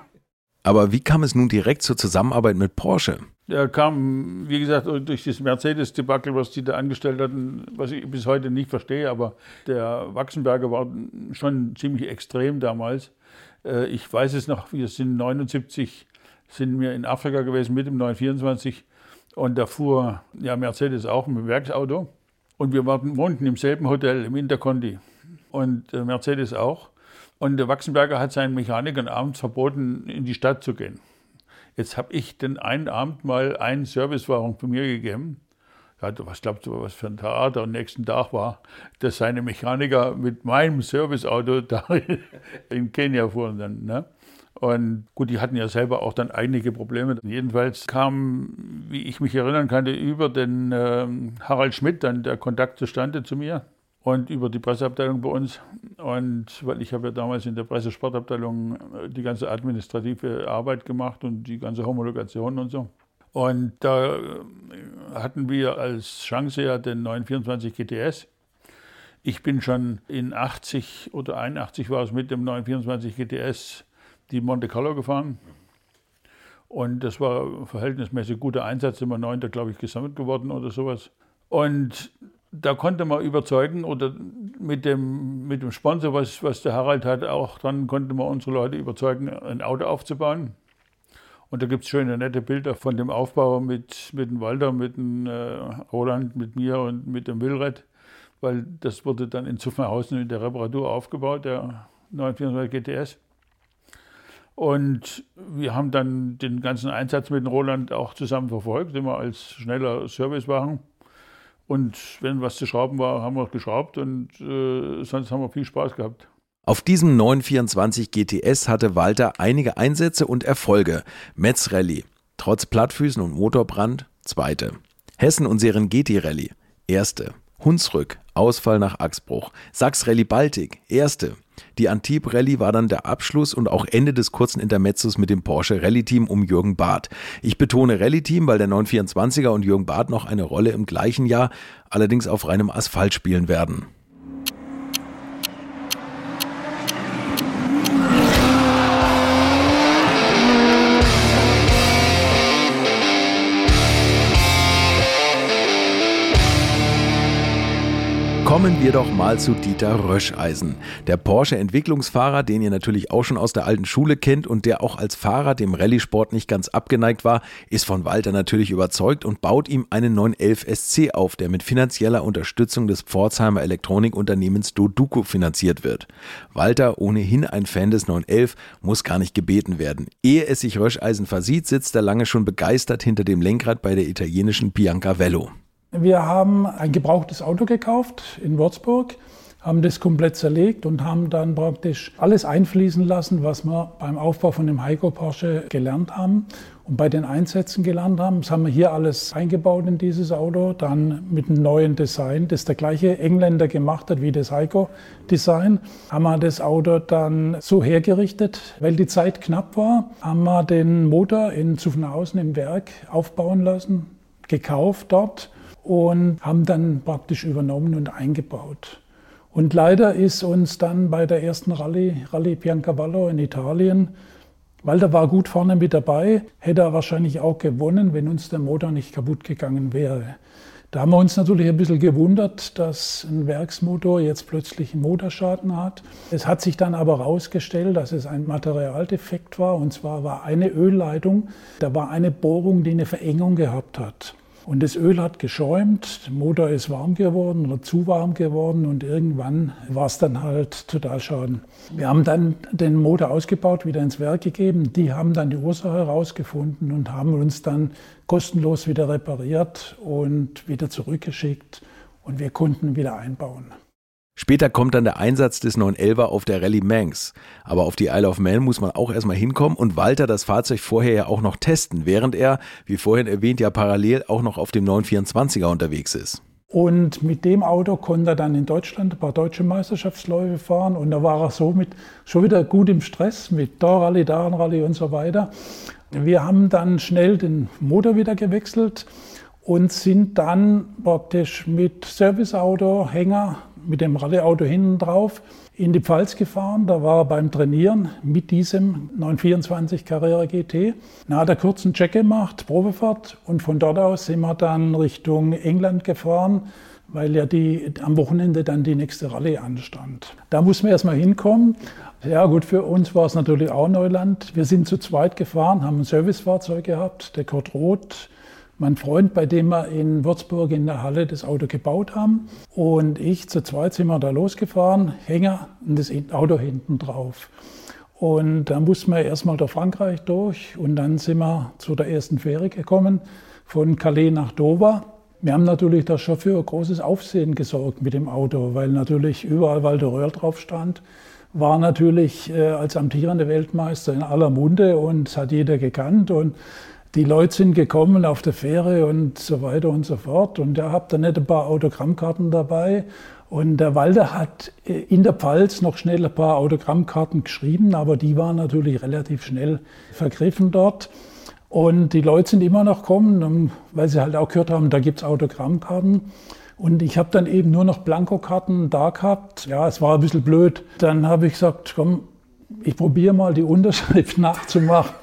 Aber wie kam es nun direkt zur Zusammenarbeit mit Porsche? Der kam, wie gesagt, durch das Mercedes-Debakel, was die da angestellt hatten, was ich bis heute nicht verstehe, aber der Wachsenberger war schon ziemlich extrem damals. Äh, ich weiß es noch, wir sind 79, sind wir in Afrika gewesen mit dem 924 und da fuhr ja Mercedes auch mit dem Werksauto. Und wir waren, wohnten im selben Hotel, im Interconti. Und äh, Mercedes auch. Und der Wachsenberger hat seinen Mechanikern abends verboten, in die Stadt zu gehen. Jetzt habe ich den einen Abend mal einen Servicewagen von mir gegeben. Ja, was glaubst du, was für ein Theater am nächsten Tag war, dass seine Mechaniker mit meinem Serviceauto da in Kenia fuhren dann. Ne? Und gut, die hatten ja selber auch dann einige Probleme. Jedenfalls kam, wie ich mich erinnern kann, über den äh, Harald Schmidt dann der Kontakt zustande zu mir und über die Presseabteilung bei uns. Und weil ich habe ja damals in der Pressesportabteilung äh, die ganze administrative Arbeit gemacht und die ganze Homologation und so. Und da äh, hatten wir als Chance ja den 924 GTS. Ich bin schon in 80 oder 81 war es mit dem 924 GTS die Monte Carlo gefahren. Und das war verhältnismäßig guter Einsatz, immer neunter, glaube ich, gesammelt geworden oder sowas. Und da konnte man überzeugen oder mit dem, mit dem Sponsor, was, was der Harald hat, auch dann konnte man unsere Leute überzeugen, ein Auto aufzubauen. Und da gibt es schöne, nette Bilder von dem Aufbau mit, mit dem Walter, mit dem äh, Roland, mit mir und mit dem Wilred, weil das wurde dann in Zuffenhausen in der Reparatur aufgebaut, der 924 GTS. Und wir haben dann den ganzen Einsatz mit dem Roland auch zusammen verfolgt, immer als schneller Servicewagen. Und wenn was zu schrauben war, haben wir geschraubt und äh, sonst haben wir viel Spaß gehabt. Auf diesem 924 GTS hatte Walter einige Einsätze und Erfolge. Metz Rallye, trotz Plattfüßen und Motorbrand, zweite. Hessen und Serengeti Rallye, erste. Hunsrück, Ausfall nach Achsbruch. Sachs Rallye Baltic, erste. Die Antibes Rallye war dann der Abschluss und auch Ende des kurzen Intermezzos mit dem Porsche Rallye Team um Jürgen Barth. Ich betone Rallye Team, weil der 924er und Jürgen Barth noch eine Rolle im gleichen Jahr, allerdings auf reinem Asphalt spielen werden. Kommen wir doch mal zu Dieter Röscheisen. Der Porsche-Entwicklungsfahrer, den ihr natürlich auch schon aus der alten Schule kennt und der auch als Fahrer dem Rallye-Sport nicht ganz abgeneigt war, ist von Walter natürlich überzeugt und baut ihm einen 911 SC auf, der mit finanzieller Unterstützung des Pforzheimer Elektronikunternehmens Doduco finanziert wird. Walter, ohnehin ein Fan des 911, muss gar nicht gebeten werden. Ehe es sich Röscheisen versieht, sitzt er lange schon begeistert hinter dem Lenkrad bei der italienischen Bianca Vello. Wir haben ein gebrauchtes Auto gekauft in Würzburg, haben das komplett zerlegt und haben dann praktisch alles einfließen lassen, was wir beim Aufbau von dem Heiko Porsche gelernt haben und bei den Einsätzen gelernt haben. Das haben wir hier alles eingebaut in dieses Auto, dann mit einem neuen Design, das der gleiche Engländer gemacht hat wie das Heiko-Design. Haben wir das Auto dann so hergerichtet, weil die Zeit knapp war, haben wir den Motor in Zuffenhausen im Werk aufbauen lassen, gekauft dort und haben dann praktisch übernommen und eingebaut. Und leider ist uns dann bei der ersten Rallye, Rallye Biancavallo in Italien, Walter war gut vorne mit dabei, hätte er wahrscheinlich auch gewonnen, wenn uns der Motor nicht kaputt gegangen wäre. Da haben wir uns natürlich ein bisschen gewundert, dass ein Werksmotor jetzt plötzlich einen Motorschaden hat. Es hat sich dann aber herausgestellt, dass es ein Materialdefekt war. Und zwar war eine Ölleitung, da war eine Bohrung, die eine Verengung gehabt hat. Und das Öl hat geschäumt, der Motor ist warm geworden oder zu warm geworden und irgendwann war es dann halt total schaden. Wir haben dann den Motor ausgebaut, wieder ins Werk gegeben. Die haben dann die Ursache herausgefunden und haben uns dann kostenlos wieder repariert und wieder zurückgeschickt und wir konnten wieder einbauen. Später kommt dann der Einsatz des 911er auf der Rallye Manx. Aber auf die Isle of Man muss man auch erstmal hinkommen und Walter das Fahrzeug vorher ja auch noch testen, während er, wie vorhin erwähnt, ja parallel auch noch auf dem 924er unterwegs ist. Und mit dem Auto konnte er dann in Deutschland ein paar deutsche Meisterschaftsläufe fahren und da war er somit schon wieder gut im Stress mit da Rallye, da Rallye und so weiter. Wir haben dann schnell den Motor wieder gewechselt und sind dann praktisch mit Serviceauto, Hänger mit dem Rallyeauto hinten drauf in die Pfalz gefahren. Da war er beim Trainieren mit diesem 924 Carrera GT. Da hat er kurz Check gemacht, Probefahrt und von dort aus sind wir dann Richtung England gefahren, weil ja die, am Wochenende dann die nächste Rallye anstand. Da mussten wir erstmal hinkommen. Ja gut, für uns war es natürlich auch Neuland. Wir sind zu zweit gefahren, haben ein Servicefahrzeug gehabt, der Kurt Roth, mein Freund, bei dem wir in Würzburg in der Halle das Auto gebaut haben. Und ich zu zweit sind wir da losgefahren, Hänger und das Auto hinten drauf. Und dann mussten wir erstmal durch Frankreich durch und dann sind wir zu der ersten Fähre gekommen, von Calais nach Dover. Wir haben natürlich da schon für großes Aufsehen gesorgt mit dem Auto, weil natürlich überall Walter drauf stand, war natürlich äh, als amtierender Weltmeister in aller Munde und das hat jeder gekannt und die Leute sind gekommen auf der Fähre und so weiter und so fort. Und er hat dann nicht ein paar Autogrammkarten dabei. Und der Walter hat äh, in der Pfalz noch schnell ein paar Autogrammkarten geschrieben, aber die waren natürlich relativ schnell vergriffen dort. Und die Leute sind immer noch gekommen, weil sie halt auch gehört haben, da gibt es Autogrammkarten. Und ich habe dann eben nur noch Blankokarten da gehabt. Ja, es war ein bisschen blöd. Dann habe ich gesagt, komm, ich probiere mal die Unterschrift nachzumachen.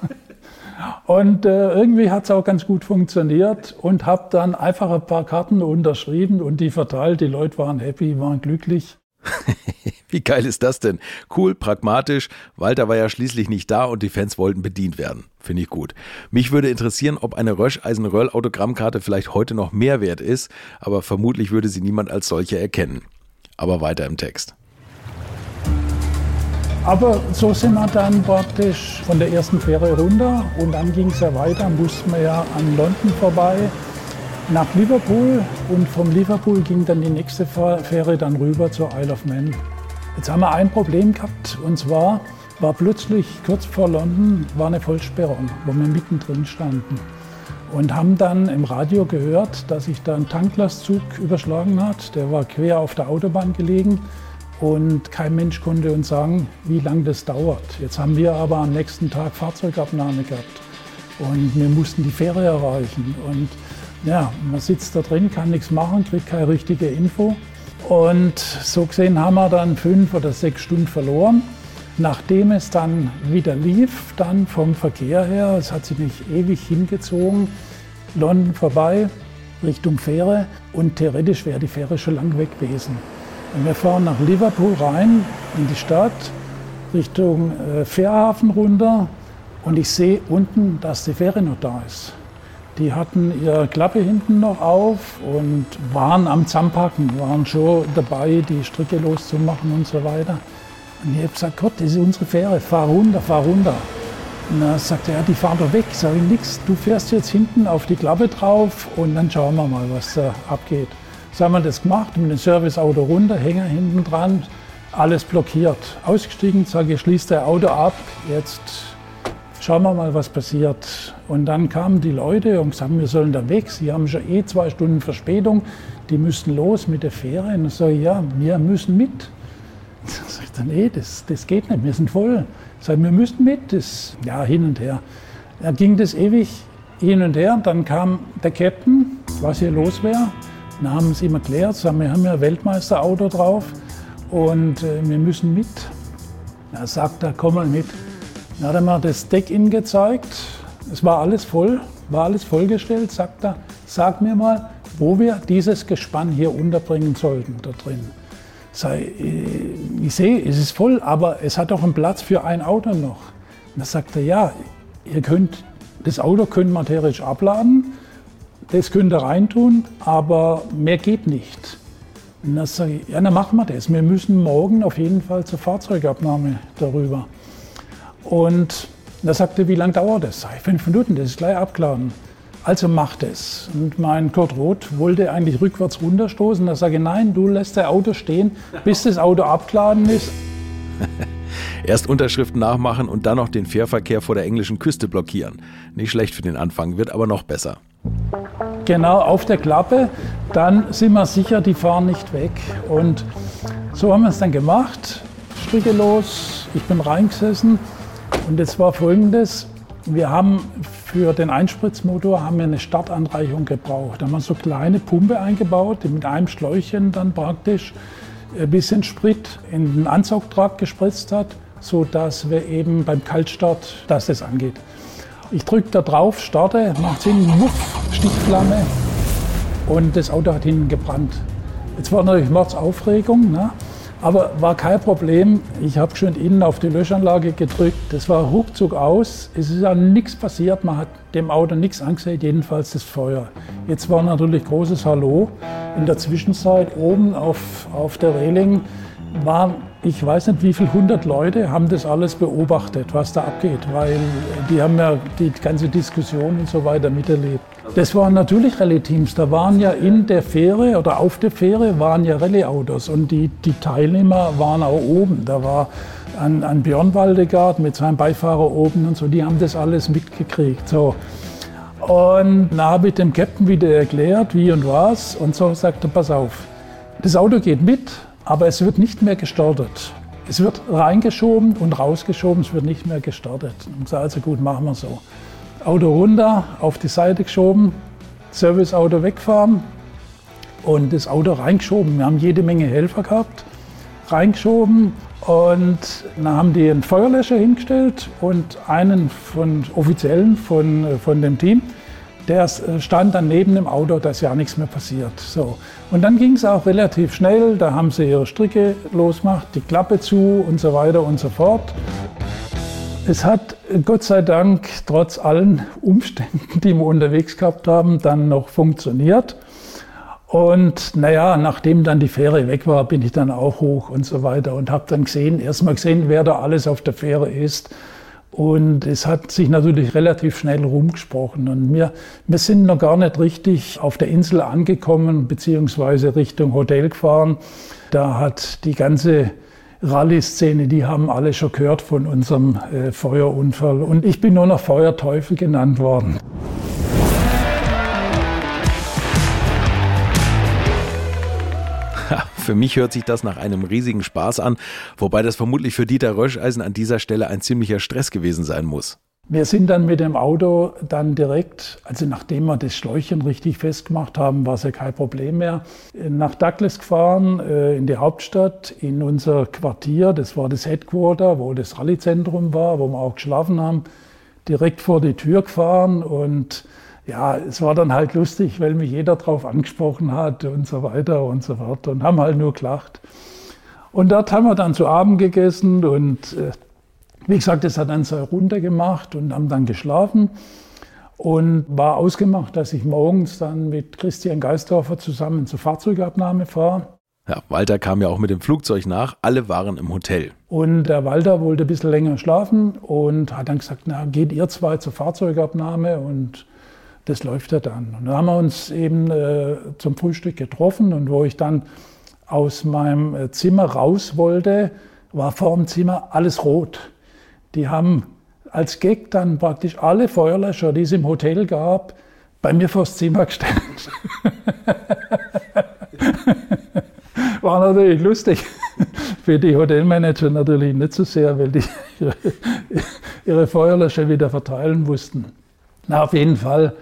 Und äh, irgendwie hat es auch ganz gut funktioniert und habe dann einfach ein paar Karten unterschrieben und die verteilt. Die Leute waren happy, waren glücklich. Wie geil ist das denn? Cool, pragmatisch. Walter war ja schließlich nicht da und die Fans wollten bedient werden. Finde ich gut. Mich würde interessieren, ob eine Rösch-Eisen-Röll-Autogrammkarte vielleicht heute noch mehr wert ist, aber vermutlich würde sie niemand als solche erkennen. Aber weiter im Text. Aber so sind wir dann praktisch von der ersten Fähre runter und dann ging es ja weiter, mussten wir ja an London vorbei nach Liverpool und vom Liverpool ging dann die nächste Fähre dann rüber zur Isle of Man. Jetzt haben wir ein Problem gehabt und zwar war plötzlich kurz vor London war eine Vollsperrung, wo wir mittendrin standen und haben dann im Radio gehört, dass sich da ein Tanklastzug überschlagen hat. Der war quer auf der Autobahn gelegen und kein Mensch konnte uns sagen, wie lange das dauert. Jetzt haben wir aber am nächsten Tag Fahrzeugabnahme gehabt und wir mussten die Fähre erreichen. Und ja, man sitzt da drin, kann nichts machen, kriegt keine richtige Info. Und so gesehen haben wir dann fünf oder sechs Stunden verloren. Nachdem es dann wieder lief, dann vom Verkehr her, es hat sich nicht ewig hingezogen, London vorbei, Richtung Fähre und theoretisch wäre die Fähre schon lang weg gewesen. Und wir fahren nach Liverpool rein, in die Stadt, Richtung äh, Fährhafen runter und ich sehe unten, dass die Fähre noch da ist. Die hatten ihre Klappe hinten noch auf und waren am Zampacken, waren schon dabei, die Stricke loszumachen und so weiter. Und ich habe gesagt, Gott, das ist unsere Fähre, fahr runter, fahr runter. Und dann sagt er, ja, die fahren doch weg. Sag ich, nix, du fährst jetzt hinten auf die Klappe drauf und dann schauen wir mal, was da abgeht. So haben wir das gemacht, mit dem Serviceauto runter, Hänger hinten dran, alles blockiert. Ausgestiegen, sage ich, schließt der Auto ab, jetzt schauen wir mal, was passiert. Und dann kamen die Leute und sagten, wir sollen da weg, sie haben schon eh zwei Stunden Verspätung, die müssen los mit der Fähre. Und ich sage, ja, wir müssen mit. Dann sagt er, nee, das, das geht nicht, wir sind voll. Ich sage, wir müssen mit, das, ja, hin und her. Da ging das ewig hin und her. Dann kam der Captain, was hier los wäre. Dann haben sie ihm erklärt, sagen, wir haben ja Weltmeisterauto drauf und äh, wir müssen mit. Er sagt er, komm mal mit. Dann hat er mir das Deck in gezeigt. Es war alles voll, war alles vollgestellt. Sagt er, sag mir mal, wo wir dieses Gespann hier unterbringen sollten da drin. Sei, äh, ich sehe, es ist voll, aber es hat auch einen Platz für ein Auto noch. Und da sagt er, ja, ihr könnt, das Auto könnt man theoretisch abladen das könnt ihr reintun, aber mehr geht nicht. Und dann sage ich, ja, dann machen wir das. Wir müssen morgen auf jeden Fall zur Fahrzeugabnahme darüber. Und da sagte er, wie lange dauert das? Sag ich, fünf Minuten, das ist gleich abgeladen. Also macht es. Und mein Kurt Roth wollte eigentlich rückwärts runterstoßen. Da sage ich, nein, du lässt das Auto stehen, bis das Auto abgeladen ist. Erst Unterschriften nachmachen und dann noch den Fährverkehr vor der englischen Küste blockieren. Nicht schlecht für den Anfang, wird aber noch besser. Genau auf der Klappe, dann sind wir sicher, die fahren nicht weg. Und so haben wir es dann gemacht, Stricke los, ich bin reingesessen und es war folgendes, wir haben für den Einspritzmotor haben wir eine Startanreichung gebraucht. Da haben wir so kleine Pumpe eingebaut, die mit einem Schläuchchen dann praktisch ein bisschen Sprit in den Ansaugtrakt gespritzt hat, sodass wir eben beim Kaltstart, dass das angeht. Ich drücke da drauf, starte, macht Sinn, Muff, Stichflamme und das Auto hat hinten gebrannt. Jetzt war natürlich Mordsaufregung, ne? Aber war kein Problem. Ich habe schon innen auf die Löschanlage gedrückt. Das war ruckzuck aus. Es ist ja nichts passiert. Man hat dem Auto nichts angesehen, jedenfalls das Feuer. Jetzt war natürlich großes Hallo. In der Zwischenzeit oben auf, auf der Reling waren, ich weiß nicht wie viele hundert Leute, haben das alles beobachtet, was da abgeht, weil die haben ja die ganze Diskussion und so weiter miterlebt. Das waren natürlich Rallye-Teams. Da waren ja in der Fähre oder auf der Fähre waren ja Rallye-Autos und die, die Teilnehmer waren auch oben. Da war ein, ein Björn Waldegard mit seinem Beifahrer oben und so, die haben das alles mitgekriegt. So. Und dann habe ich dem Captain wieder erklärt, wie und was. Und so sagte pass auf, das Auto geht mit, aber es wird nicht mehr gestartet. Es wird reingeschoben und rausgeschoben, es wird nicht mehr gestartet. Und so, also gut, machen wir so. Auto runter, auf die Seite geschoben, Serviceauto wegfahren und das Auto reingeschoben. Wir haben jede Menge Helfer gehabt, reingeschoben und dann haben die einen Feuerlöscher hingestellt und einen von Offiziellen von, von dem Team, der stand dann neben dem Auto, dass ja nichts mehr passiert. So. Und dann ging es auch relativ schnell, da haben sie ihre Stricke losgemacht, die Klappe zu und so weiter und so fort. Es hat Gott sei Dank trotz allen Umständen, die wir unterwegs gehabt haben, dann noch funktioniert. Und naja, nachdem dann die Fähre weg war, bin ich dann auch hoch und so weiter und habe dann gesehen, erstmal gesehen, wer da alles auf der Fähre ist. Und es hat sich natürlich relativ schnell rumgesprochen. Und wir, wir sind noch gar nicht richtig auf der Insel angekommen, beziehungsweise Richtung Hotel gefahren. Da hat die ganze Rallye-Szene, die haben alle schon gehört von unserem äh, Feuerunfall. Und ich bin nur noch Feuerteufel genannt worden. Für mich hört sich das nach einem riesigen Spaß an, wobei das vermutlich für Dieter Röscheisen an dieser Stelle ein ziemlicher Stress gewesen sein muss. Wir sind dann mit dem Auto dann direkt, also nachdem wir das Schläuchchen richtig festgemacht haben, war es ja kein Problem mehr, nach Douglas gefahren, äh, in die Hauptstadt, in unser Quartier. Das war das Headquarter, wo das Rallyezentrum war, wo wir auch geschlafen haben. Direkt vor die Tür gefahren und ja, es war dann halt lustig, weil mich jeder drauf angesprochen hat und so weiter und so fort und haben halt nur gelacht. Und dort haben wir dann zu Abend gegessen und äh, wie gesagt, das hat dann so runtergemacht und haben dann geschlafen und war ausgemacht, dass ich morgens dann mit Christian Geisdorfer zusammen zur Fahrzeugabnahme fahre. Ja, Walter kam ja auch mit dem Flugzeug nach. Alle waren im Hotel. Und der Walter wollte ein bisschen länger schlafen und hat dann gesagt, na, geht ihr zwei zur Fahrzeugabnahme und das läuft ja dann. Und dann haben wir uns eben äh, zum Frühstück getroffen und wo ich dann aus meinem äh, Zimmer raus wollte, war vor dem Zimmer alles rot. Die haben als Gag dann praktisch alle Feuerlöscher, die es im Hotel gab, bei mir vors Zimmer gestellt. War natürlich lustig. Für die Hotelmanager natürlich nicht so sehr, weil die ihre, ihre Feuerlöscher wieder verteilen mussten. Na, auf jeden Fall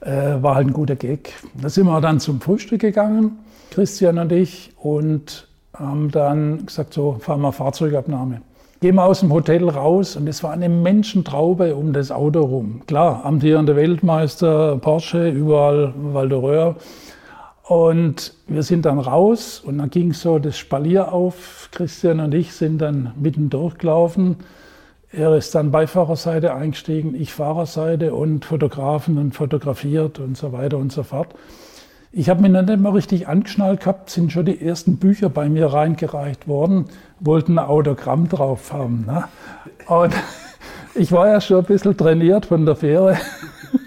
äh, war halt ein guter Gag. Da sind wir dann zum Frühstück gegangen, Christian und ich, und haben dann gesagt, so fahren wir Fahrzeugabnahme. Gehen wir aus dem Hotel raus und es war eine Menschentraube um das Auto rum. Klar, amtierender Weltmeister, Porsche, überall Waldoreur. Und wir sind dann raus und dann ging so das Spalier auf. Christian und ich sind dann mitten durchgelaufen. Er ist dann Beifahrerseite eingestiegen, ich Fahrerseite und Fotografen und fotografiert und so weiter und so fort. Ich habe mich nicht mal richtig angeschnallt gehabt, sind schon die ersten Bücher bei mir reingereicht worden, wollten ein Autogramm drauf haben. Ne? Und ich war ja schon ein bisschen trainiert von der Fähre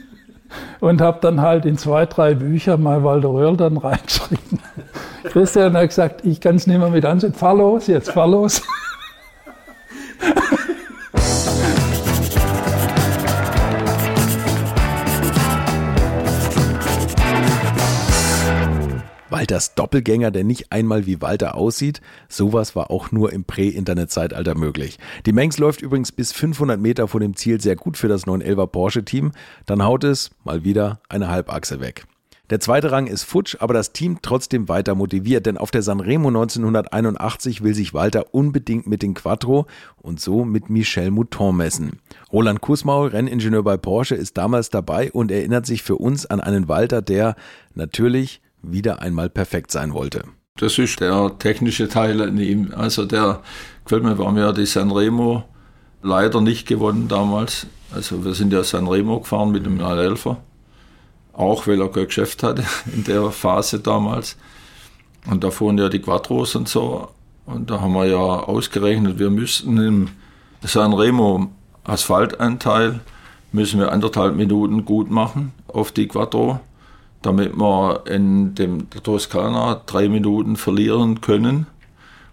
und habe dann halt in zwei, drei Bücher mal Walter Röhrl dann reingeschrieben. Christian hat gesagt, ich kann es nicht mehr mit ansehen, fahr los, jetzt fahr los. Walters Doppelgänger, der nicht einmal wie Walter aussieht. Sowas war auch nur im Prä-Internet-Zeitalter möglich. Die Mengs läuft übrigens bis 500 Meter vor dem Ziel sehr gut für das 911er Porsche-Team. Dann haut es mal wieder eine Halbachse weg. Der zweite Rang ist futsch, aber das Team trotzdem weiter motiviert, denn auf der Sanremo 1981 will sich Walter unbedingt mit den Quattro und so mit Michel Mouton messen. Roland Kussmaul, Renningenieur bei Porsche, ist damals dabei und erinnert sich für uns an einen Walter, der natürlich wieder einmal perfekt sein wollte. Das ist der technische Teil an ihm. Also der gefällt mir, wir haben ja die Sanremo leider nicht gewonnen damals. Also wir sind ja Sanremo gefahren mit dem 911 auch weil er kein Geschäft hatte in der Phase damals. Und da fuhren ja die Quattros und so. Und da haben wir ja ausgerechnet, wir müssten im Sanremo Asphaltanteil müssen wir anderthalb Minuten gut machen auf die Quattro, damit wir in dem Toskana drei Minuten verlieren können.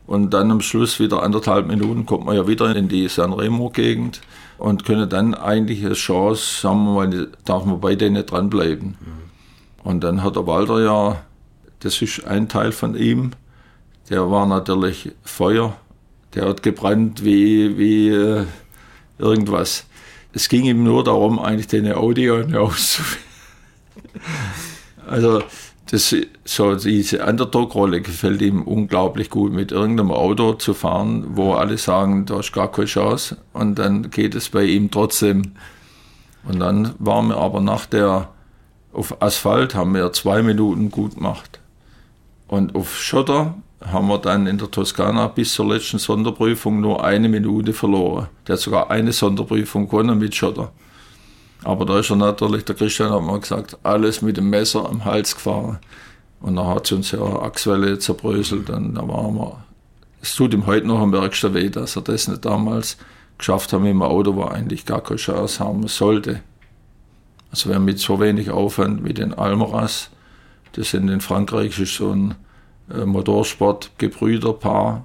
Und dann am Schluss wieder anderthalb Minuten kommt man ja wieder in die Sanremo-Gegend und können dann eigentlich eine Chance, sagen wir mal, darf man bei denen dranbleiben. Mhm. Und dann hat der Walter ja, das ist ein Teil von ihm, der war natürlich Feuer, der hat gebrannt wie, wie äh, irgendwas. Es ging ihm nur darum, eigentlich den Audio auszuführen. also das, so diese Underdog-Rolle gefällt ihm unglaublich gut, mit irgendeinem Auto zu fahren, wo alle sagen, da ist gar keine Chance. Und dann geht es bei ihm trotzdem. Und dann waren wir aber nach der, auf Asphalt haben wir zwei Minuten gut gemacht. Und auf Schotter haben wir dann in der Toskana bis zur letzten Sonderprüfung nur eine Minute verloren. Der hat sogar eine Sonderprüfung gewonnen mit Schotter. Aber da ist er natürlich, der Christian hat mal gesagt, alles mit dem Messer am Hals gefahren. Und dann hat sie uns ja Achswelle zerbröselt und da waren wir. Es tut ihm heute noch am ärgsten weh, dass er das nicht damals geschafft mit dem Auto, wo eigentlich gar keine Chance haben sollte. Also haben mit so wenig Aufwand wie den Almaras, das sind in Frankreich ist so ein äh, Motorsport-Gebrüderpaar.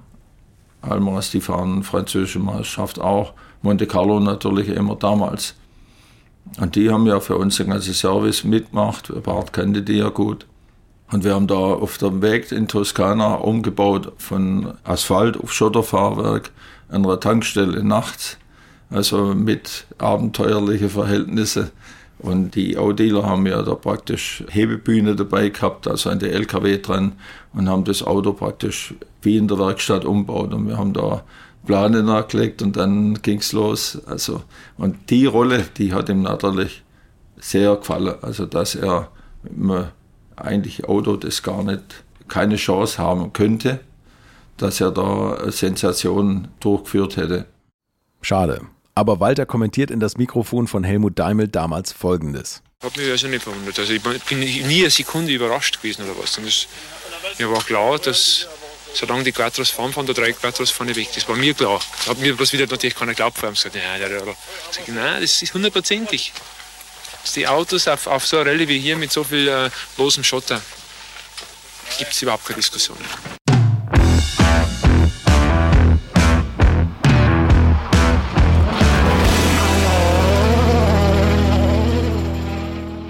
Almaras, die fahren französische Meisterschaft auch. Monte Carlo natürlich immer damals. Und die haben ja für uns den ganzen Service mitgemacht. Bart kannte die ja gut. Und wir haben da auf dem Weg in Toskana umgebaut von Asphalt auf Schotterfahrwerk an einer Tankstelle nachts. Also mit abenteuerlichen Verhältnissen. Und die Autodealer haben ja da praktisch Hebebühne dabei gehabt, also an der LKW dran und haben das Auto praktisch wie in der Werkstatt umgebaut. Und wir haben da Plane nachgelegt und dann ging es los. Also, und die Rolle, die hat ihm natürlich sehr gefallen. Also, dass er eigentlich Auto das gar nicht, keine Chance haben könnte, dass er da Sensationen durchgeführt hätte. Schade. Aber Walter kommentiert in das Mikrofon von Helmut Daimel damals Folgendes. Hat mich also nicht verwundert. Also ich bin nie eine Sekunde überrascht gewesen oder was. Und das, mir war klar, dass solange die Quattros fahren, fahren der drei Quattros vorne weg. Das war mir klar. Das hat mir bloß wieder natürlich keiner geglaubt. Vor allem gesagt, ja, ja, ja. Sag nein, das ist hundertprozentig. Die Autos auf, auf so einer Rallye wie hier mit so viel äh, losem Schotter gibt es überhaupt keine Diskussion.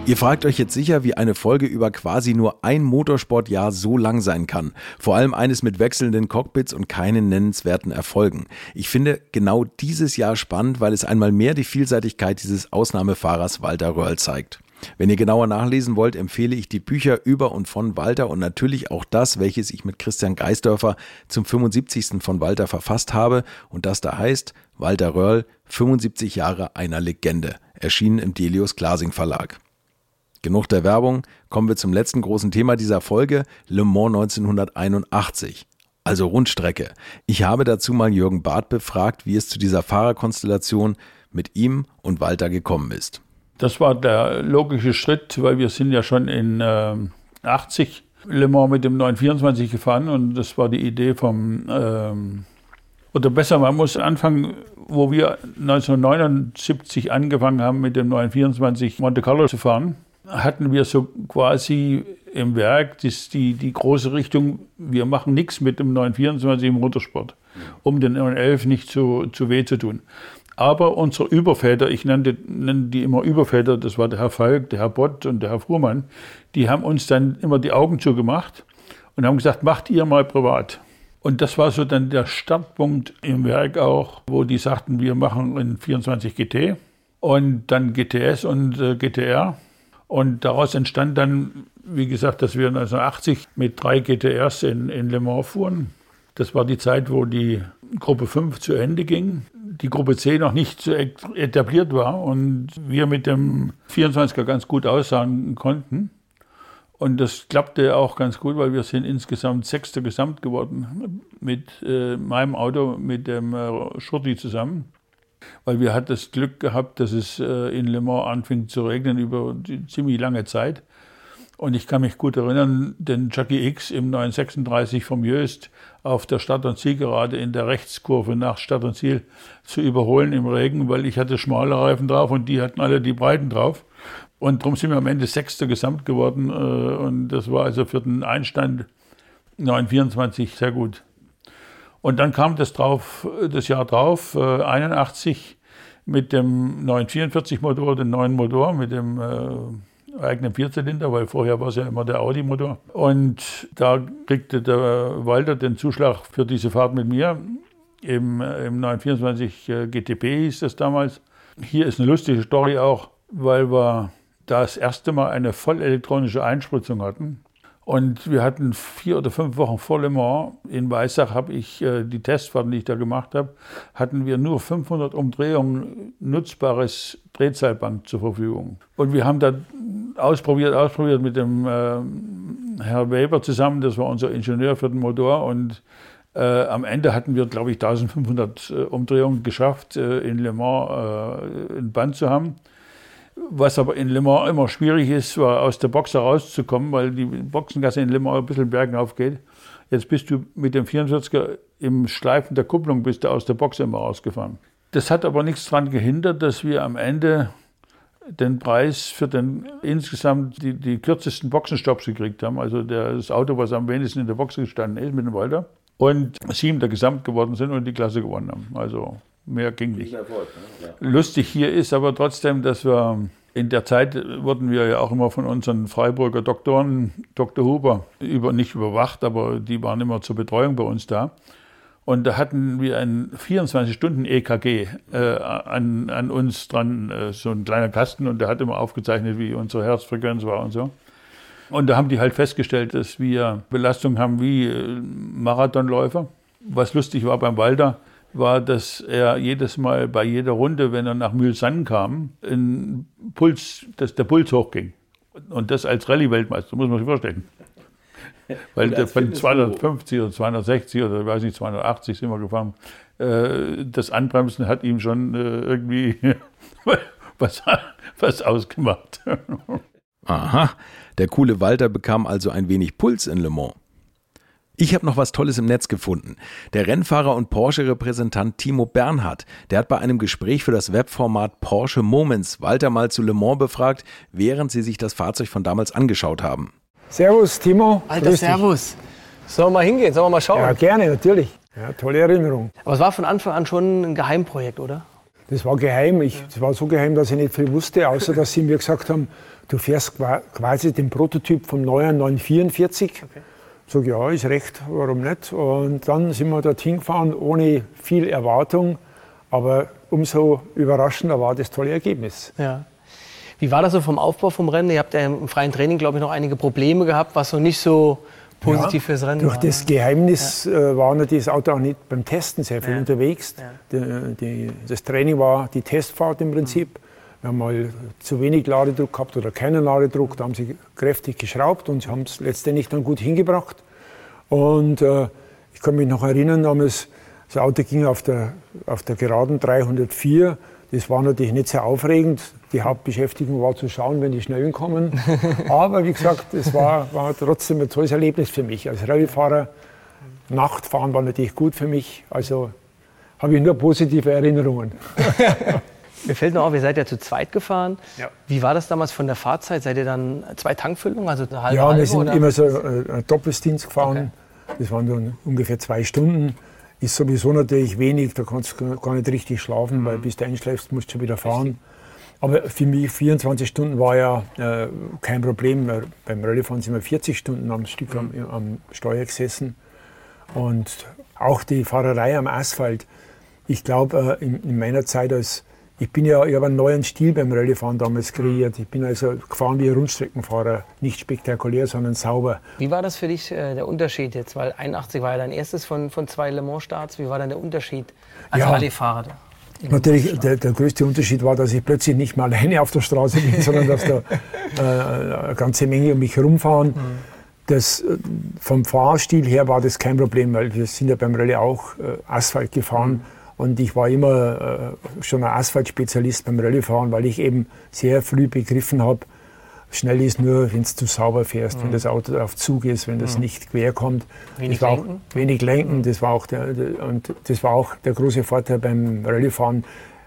Ihr fragt euch jetzt sicher, wie eine Folge über quasi nur ein Motorsportjahr so lang sein kann. Vor allem eines mit wechselnden Cockpits und keinen nennenswerten Erfolgen. Ich finde genau dieses Jahr spannend, weil es einmal mehr die Vielseitigkeit dieses Ausnahmefahrers Walter Röhrl zeigt. Wenn ihr genauer nachlesen wollt, empfehle ich die Bücher über und von Walter und natürlich auch das, welches ich mit Christian Geisdörfer zum 75. von Walter verfasst habe und das da heißt Walter Röhrl, 75 Jahre einer Legende, erschienen im Delius Glasing Verlag. Genug der Werbung, kommen wir zum letzten großen Thema dieser Folge, Le Mans 1981. Also Rundstrecke. Ich habe dazu mal Jürgen Barth befragt, wie es zu dieser Fahrerkonstellation mit ihm und Walter gekommen ist. Das war der logische Schritt, weil wir sind ja schon in äh, 80 Le Mans mit dem 924 gefahren und das war die Idee vom, ähm, oder besser, man muss anfangen, wo wir 1979 angefangen haben mit dem 924 Monte Carlo zu fahren hatten wir so quasi im Werk das, die, die große Richtung, wir machen nichts mit dem 924 im Motorsport, um den 911 nicht zu, zu weh zu tun. Aber unsere Überväter, ich nenne die immer Überväter, das war der Herr Falk, der Herr Bott und der Herr Fuhrmann, die haben uns dann immer die Augen zugemacht und haben gesagt, macht ihr mal privat. Und das war so dann der Startpunkt im Werk auch, wo die sagten, wir machen einen 24 GT und dann GTS und äh, GTR. Und daraus entstand dann, wie gesagt, dass wir 1980 mit drei GTRs in, in Le Mans fuhren. Das war die Zeit, wo die Gruppe 5 zu Ende ging, die Gruppe C noch nicht so etabliert war und wir mit dem 24er ganz gut aussahen konnten. Und das klappte auch ganz gut, weil wir sind insgesamt Sechster Gesamt geworden mit äh, meinem Auto, mit dem äh, Schurti zusammen. Weil wir hatten das Glück gehabt, dass es äh, in Le Mans anfing zu regnen über ziemlich lange Zeit. Und ich kann mich gut erinnern, den Jackie X im 936 vom Jöst auf der Stadt- und Zielgerade in der Rechtskurve nach Stadt und Ziel zu überholen im Regen, weil ich hatte schmale Reifen drauf und die hatten alle die breiten drauf. Und darum sind wir am Ende Sechster gesamt geworden. Äh, und das war also für den Einstand 924 sehr gut. Und dann kam das drauf, das Jahr drauf, 81, äh, mit dem 944 Motor, den neuen Motor, mit dem äh, eigenen Vierzylinder, weil vorher war es ja immer der Audi-Motor. Und da kriegte der Walter den Zuschlag für diese Fahrt mit mir. Im, im 924 GTP hieß das damals. Hier ist eine lustige Story auch, weil wir das erste Mal eine vollelektronische Einspritzung hatten. Und wir hatten vier oder fünf Wochen vor Le Mans. In Weissach habe ich äh, die Testfahrten, die ich da gemacht habe, hatten wir nur 500 Umdrehungen nutzbares Drehzahlband zur Verfügung. Und wir haben da ausprobiert, ausprobiert mit dem äh, Herr Weber zusammen, das war unser Ingenieur für den Motor. Und äh, am Ende hatten wir, glaube ich, 1500 äh, Umdrehungen geschafft, äh, in Le Mans äh, ein Band zu haben. Was aber in Mans immer schwierig ist, war aus der Box herauszukommen, weil die Boxengasse in Mans ein bisschen bergen aufgeht. Jetzt bist du mit dem 44er im Schleifen der Kupplung bist du aus der Box immer rausgefahren. Das hat aber nichts daran gehindert, dass wir am Ende den Preis für den insgesamt die, die kürzesten Boxenstopps gekriegt haben. Also das Auto, was am wenigsten in der Box gestanden ist mit dem Walter. Und sieben der Gesamt geworden sind und die Klasse gewonnen haben. Also Mehr ging nicht. Erfolg, ne? ja. Lustig hier ist aber trotzdem, dass wir in der Zeit wurden wir ja auch immer von unseren Freiburger Doktoren, Dr. Huber, über, nicht überwacht, aber die waren immer zur Betreuung bei uns da. Und da hatten wir ein 24-Stunden-EKG äh, an, an uns dran, äh, so ein kleiner Kasten, und der hat immer aufgezeichnet, wie unsere Herzfrequenz war und so. Und da haben die halt festgestellt, dass wir Belastung haben wie äh, Marathonläufer. Was lustig war beim Walder, war, dass er jedes Mal bei jeder Runde, wenn er nach Mühlsann kam, ein Puls, dass der Puls hochging. Und das als Rallye-Weltmeister, muss man sich vorstellen. Weil der von 250 oder 260 oder ich weiß nicht, 280 sind wir gefahren. Äh, das Anbremsen hat ihm schon äh, irgendwie was, was ausgemacht. Aha, der coole Walter bekam also ein wenig Puls in Le Mans. Ich habe noch was Tolles im Netz gefunden. Der Rennfahrer und Porsche-Repräsentant Timo Bernhard, der hat bei einem Gespräch für das Webformat Porsche Moments Walter mal zu Le Mans befragt, während sie sich das Fahrzeug von damals angeschaut haben. Servus, Timo. Alter, Grüß Servus. Dich. Sollen wir mal hingehen? Sollen wir mal schauen? Ja, gerne, natürlich. Ja, tolle Erinnerung. Aber es war von Anfang an schon ein Geheimprojekt, oder? Das war geheim. Es ja. war so geheim, dass ich nicht viel wusste, außer dass sie mir gesagt haben, du fährst quasi den Prototyp vom neuen 944. Okay. Sag ja, ist recht, warum nicht? Und dann sind wir dorthin gefahren, ohne viel Erwartung. Aber umso überraschender war das tolle Ergebnis. Ja. Wie war das so vom Aufbau vom Rennen? Ihr habt ja im freien Training, glaube ich, noch einige Probleme gehabt, was so nicht so positiv ja, fürs Rennen durch war. Durch das Geheimnis ja. äh, war natürlich das Auto auch nicht beim Testen sehr viel ja. unterwegs. Die, die, das Training war die Testfahrt im Prinzip. Mhm. Wir haben mal zu wenig Ladedruck gehabt oder keinen Ladedruck. Da haben sie kräftig geschraubt und haben es letztendlich dann gut hingebracht. Und äh, ich kann mich noch erinnern, damals, das Auto ging auf der, auf der Geraden 304. Das war natürlich nicht sehr aufregend. Die Hauptbeschäftigung war zu schauen, wenn die Schnellen kommen. Aber wie gesagt, es war, war trotzdem ein tolles Erlebnis für mich. Als Rallyefahrer, Nachtfahren war natürlich gut für mich. Also habe ich nur positive Erinnerungen. Mir fällt noch auf, ihr seid ja zu zweit gefahren. Ja. Wie war das damals von der Fahrzeit? Seid ihr dann zwei Tankfüllungen, also eine halbe Ja, halbe, wir sind oder? immer so äh, Doppeldienst gefahren. Okay. Das waren dann ungefähr zwei Stunden. Ist sowieso natürlich wenig, da kannst du gar nicht richtig schlafen, mhm. weil bis du einschläfst, musst du schon wieder fahren. Aber für mich 24 Stunden war ja äh, kein Problem. Beim Rallyefahren sind wir 40 Stunden am Stück mhm. am, am Steuer gesessen. Und auch die Fahrerei am Asphalt. Ich glaube, äh, in, in, meiner Zeit als ich bin ja, ich habe einen neuen Stil beim Rallyefahren damals kreiert. Ich bin also gefahren wie ein Rundstreckenfahrer, nicht spektakulär, sondern sauber. Wie war das für dich äh, der Unterschied jetzt? Weil 81 war ja dein erstes von, von zwei Le Mans Starts. Wie war dann der Unterschied als ja, Rallyefahrer? Natürlich, der, der, größte Unterschied war, dass ich plötzlich nicht mehr alleine auf der Straße bin, sondern dass da äh, eine ganze Menge um mich herumfahren. Mhm. Das, äh, vom Fahrstil her war das kein Problem, weil wir sind ja beim Rallye auch äh, Asphalt gefahren. Mhm. Und ich war immer äh, schon ein Asphaltspezialist beim Rallyefahren, weil ich eben sehr früh begriffen habe, schnell ist nur, wenn es zu sauber fährst, mhm. wenn das Auto auf Zug ist, wenn das mhm. nicht quer kommt. Wenig lenken. wenig lenken, das war auch der, der, und das war auch der große Vorteil beim Rallyefahren.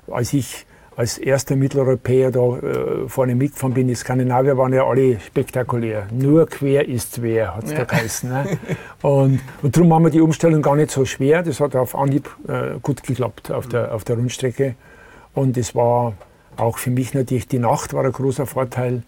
Als ich als erster Mitteleuropäer da äh, vorne mitgefahren bin, die Skandinavier waren ja alle spektakulär. Nur quer ist schwer, hat es ja. da geheißen. Ne? Und, und darum haben wir die Umstellung gar nicht so schwer. Das hat auf Anhieb äh, gut geklappt auf der, auf der Rundstrecke. Und es war auch für mich natürlich, die Nacht war ein großer Vorteil.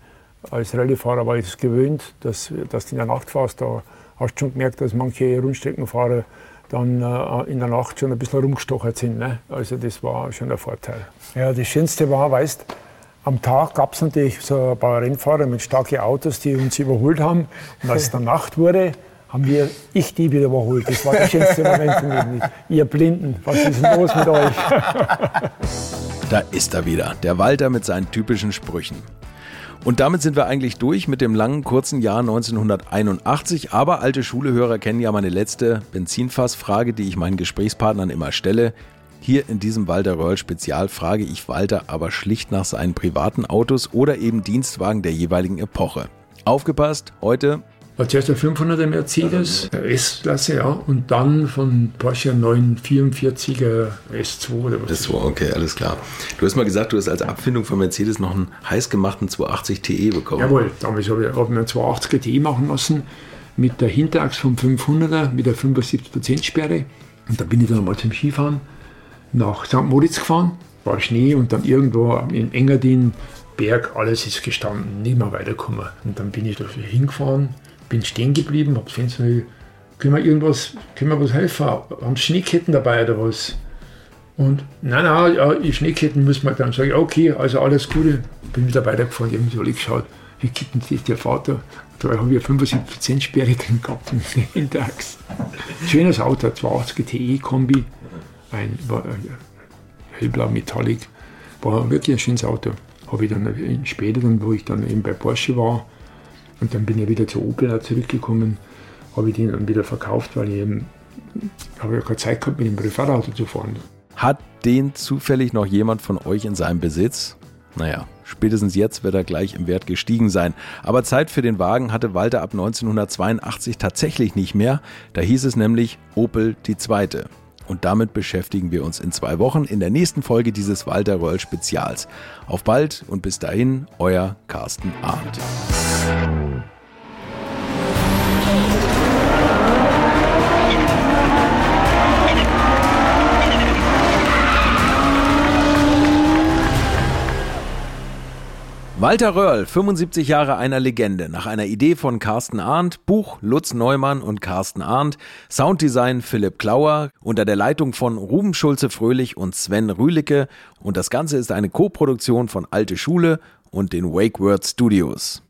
Als Rallyefahrer war ich es gewöhnt, dass, dass du in der Nacht fährst. Da hast du schon gemerkt, dass manche Rundstreckenfahrer dann äh, in der Nacht schon ein bisschen rumgestochert sind. Ne? Also das war schon ein Vorteil. Ja, das Schönste war, weißt am Tag gab es natürlich so ein paar Rennfahrer mit starken Autos, die uns überholt haben. Und als es dann Nacht wurde, haben wir, ich die wieder überholt. Das war der schönste Moment für mich. Ihr Blinden, was ist denn los mit euch? Da ist er wieder, der Walter mit seinen typischen Sprüchen. Und damit sind wir eigentlich durch mit dem langen, kurzen Jahr 1981. Aber alte Schulehörer kennen ja meine letzte Benzinfassfrage, die ich meinen Gesprächspartnern immer stelle. Hier in diesem Walter Röhrl Spezial frage ich Walter aber schlicht nach seinen privaten Autos oder eben Dienstwagen der jeweiligen Epoche. Aufgepasst, heute war zuerst der 500er Mercedes, S-Klasse, ja, und dann von Porsche 944er S2 oder was. S2, okay, alles klar. Du hast mal gesagt, du hast als Abfindung von Mercedes noch einen heißgemachten 280 TE bekommen. Jawohl, damals habe ich, hab ich einen 280er TE machen lassen mit der Hinterachs vom 500er mit der 75% Sperre. Und da bin ich dann mal zum Skifahren nach St. Moritz gefahren, war Schnee und dann irgendwo in Engadin, Berg, alles ist gestanden, nicht mehr weitergekommen. Und dann bin ich dafür hingefahren bin stehen geblieben, das Fenster, können wir irgendwas, können wir was helfen? Haben Sie Schneeketten dabei oder was? Und nein, nein, ja, die Schneeketten müssen wir dann sagen, okay, also alles Gute. Bin wieder weitergefahren, irgendwie alle geschaut, wie kitten sich der Vater? Da haben wir 75% Sperre drin gehabt in der Achse. Schönes Auto, 280 TE-Kombi, ein, war, ein hellblau Metallic, war wirklich ein schönes Auto. Habe ich dann später, dann, wo ich dann eben bei Porsche war, und dann bin ich wieder zu Opel zurückgekommen, habe ich den dann wieder verkauft, weil ich eben habe ja keine Zeit gehabt, mit dem Privatauto zu fahren. Hat den zufällig noch jemand von euch in seinem Besitz? Naja, spätestens jetzt wird er gleich im Wert gestiegen sein. Aber Zeit für den Wagen hatte Walter ab 1982 tatsächlich nicht mehr. Da hieß es nämlich Opel die zweite. Und damit beschäftigen wir uns in zwei Wochen in der nächsten Folge dieses Walter Röll Spezials. Auf bald und bis dahin, euer Carsten Arndt. Walter Röhrl, 75 Jahre einer Legende, nach einer Idee von Carsten Arndt, Buch Lutz Neumann und Carsten Arndt, Sounddesign Philipp Klauer, unter der Leitung von Ruben Schulze-Fröhlich und Sven Rühlicke und das Ganze ist eine Koproduktion von Alte Schule und den Wake Word Studios.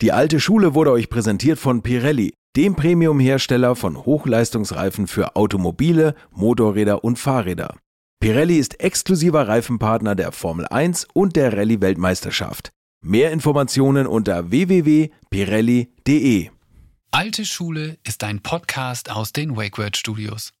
Die Alte Schule wurde euch präsentiert von Pirelli, dem Premium-Hersteller von Hochleistungsreifen für Automobile, Motorräder und Fahrräder. Pirelli ist exklusiver Reifenpartner der Formel 1 und der Rallye-Weltmeisterschaft. Mehr Informationen unter www.pirelli.de. Alte Schule ist ein Podcast aus den WakeWord Studios.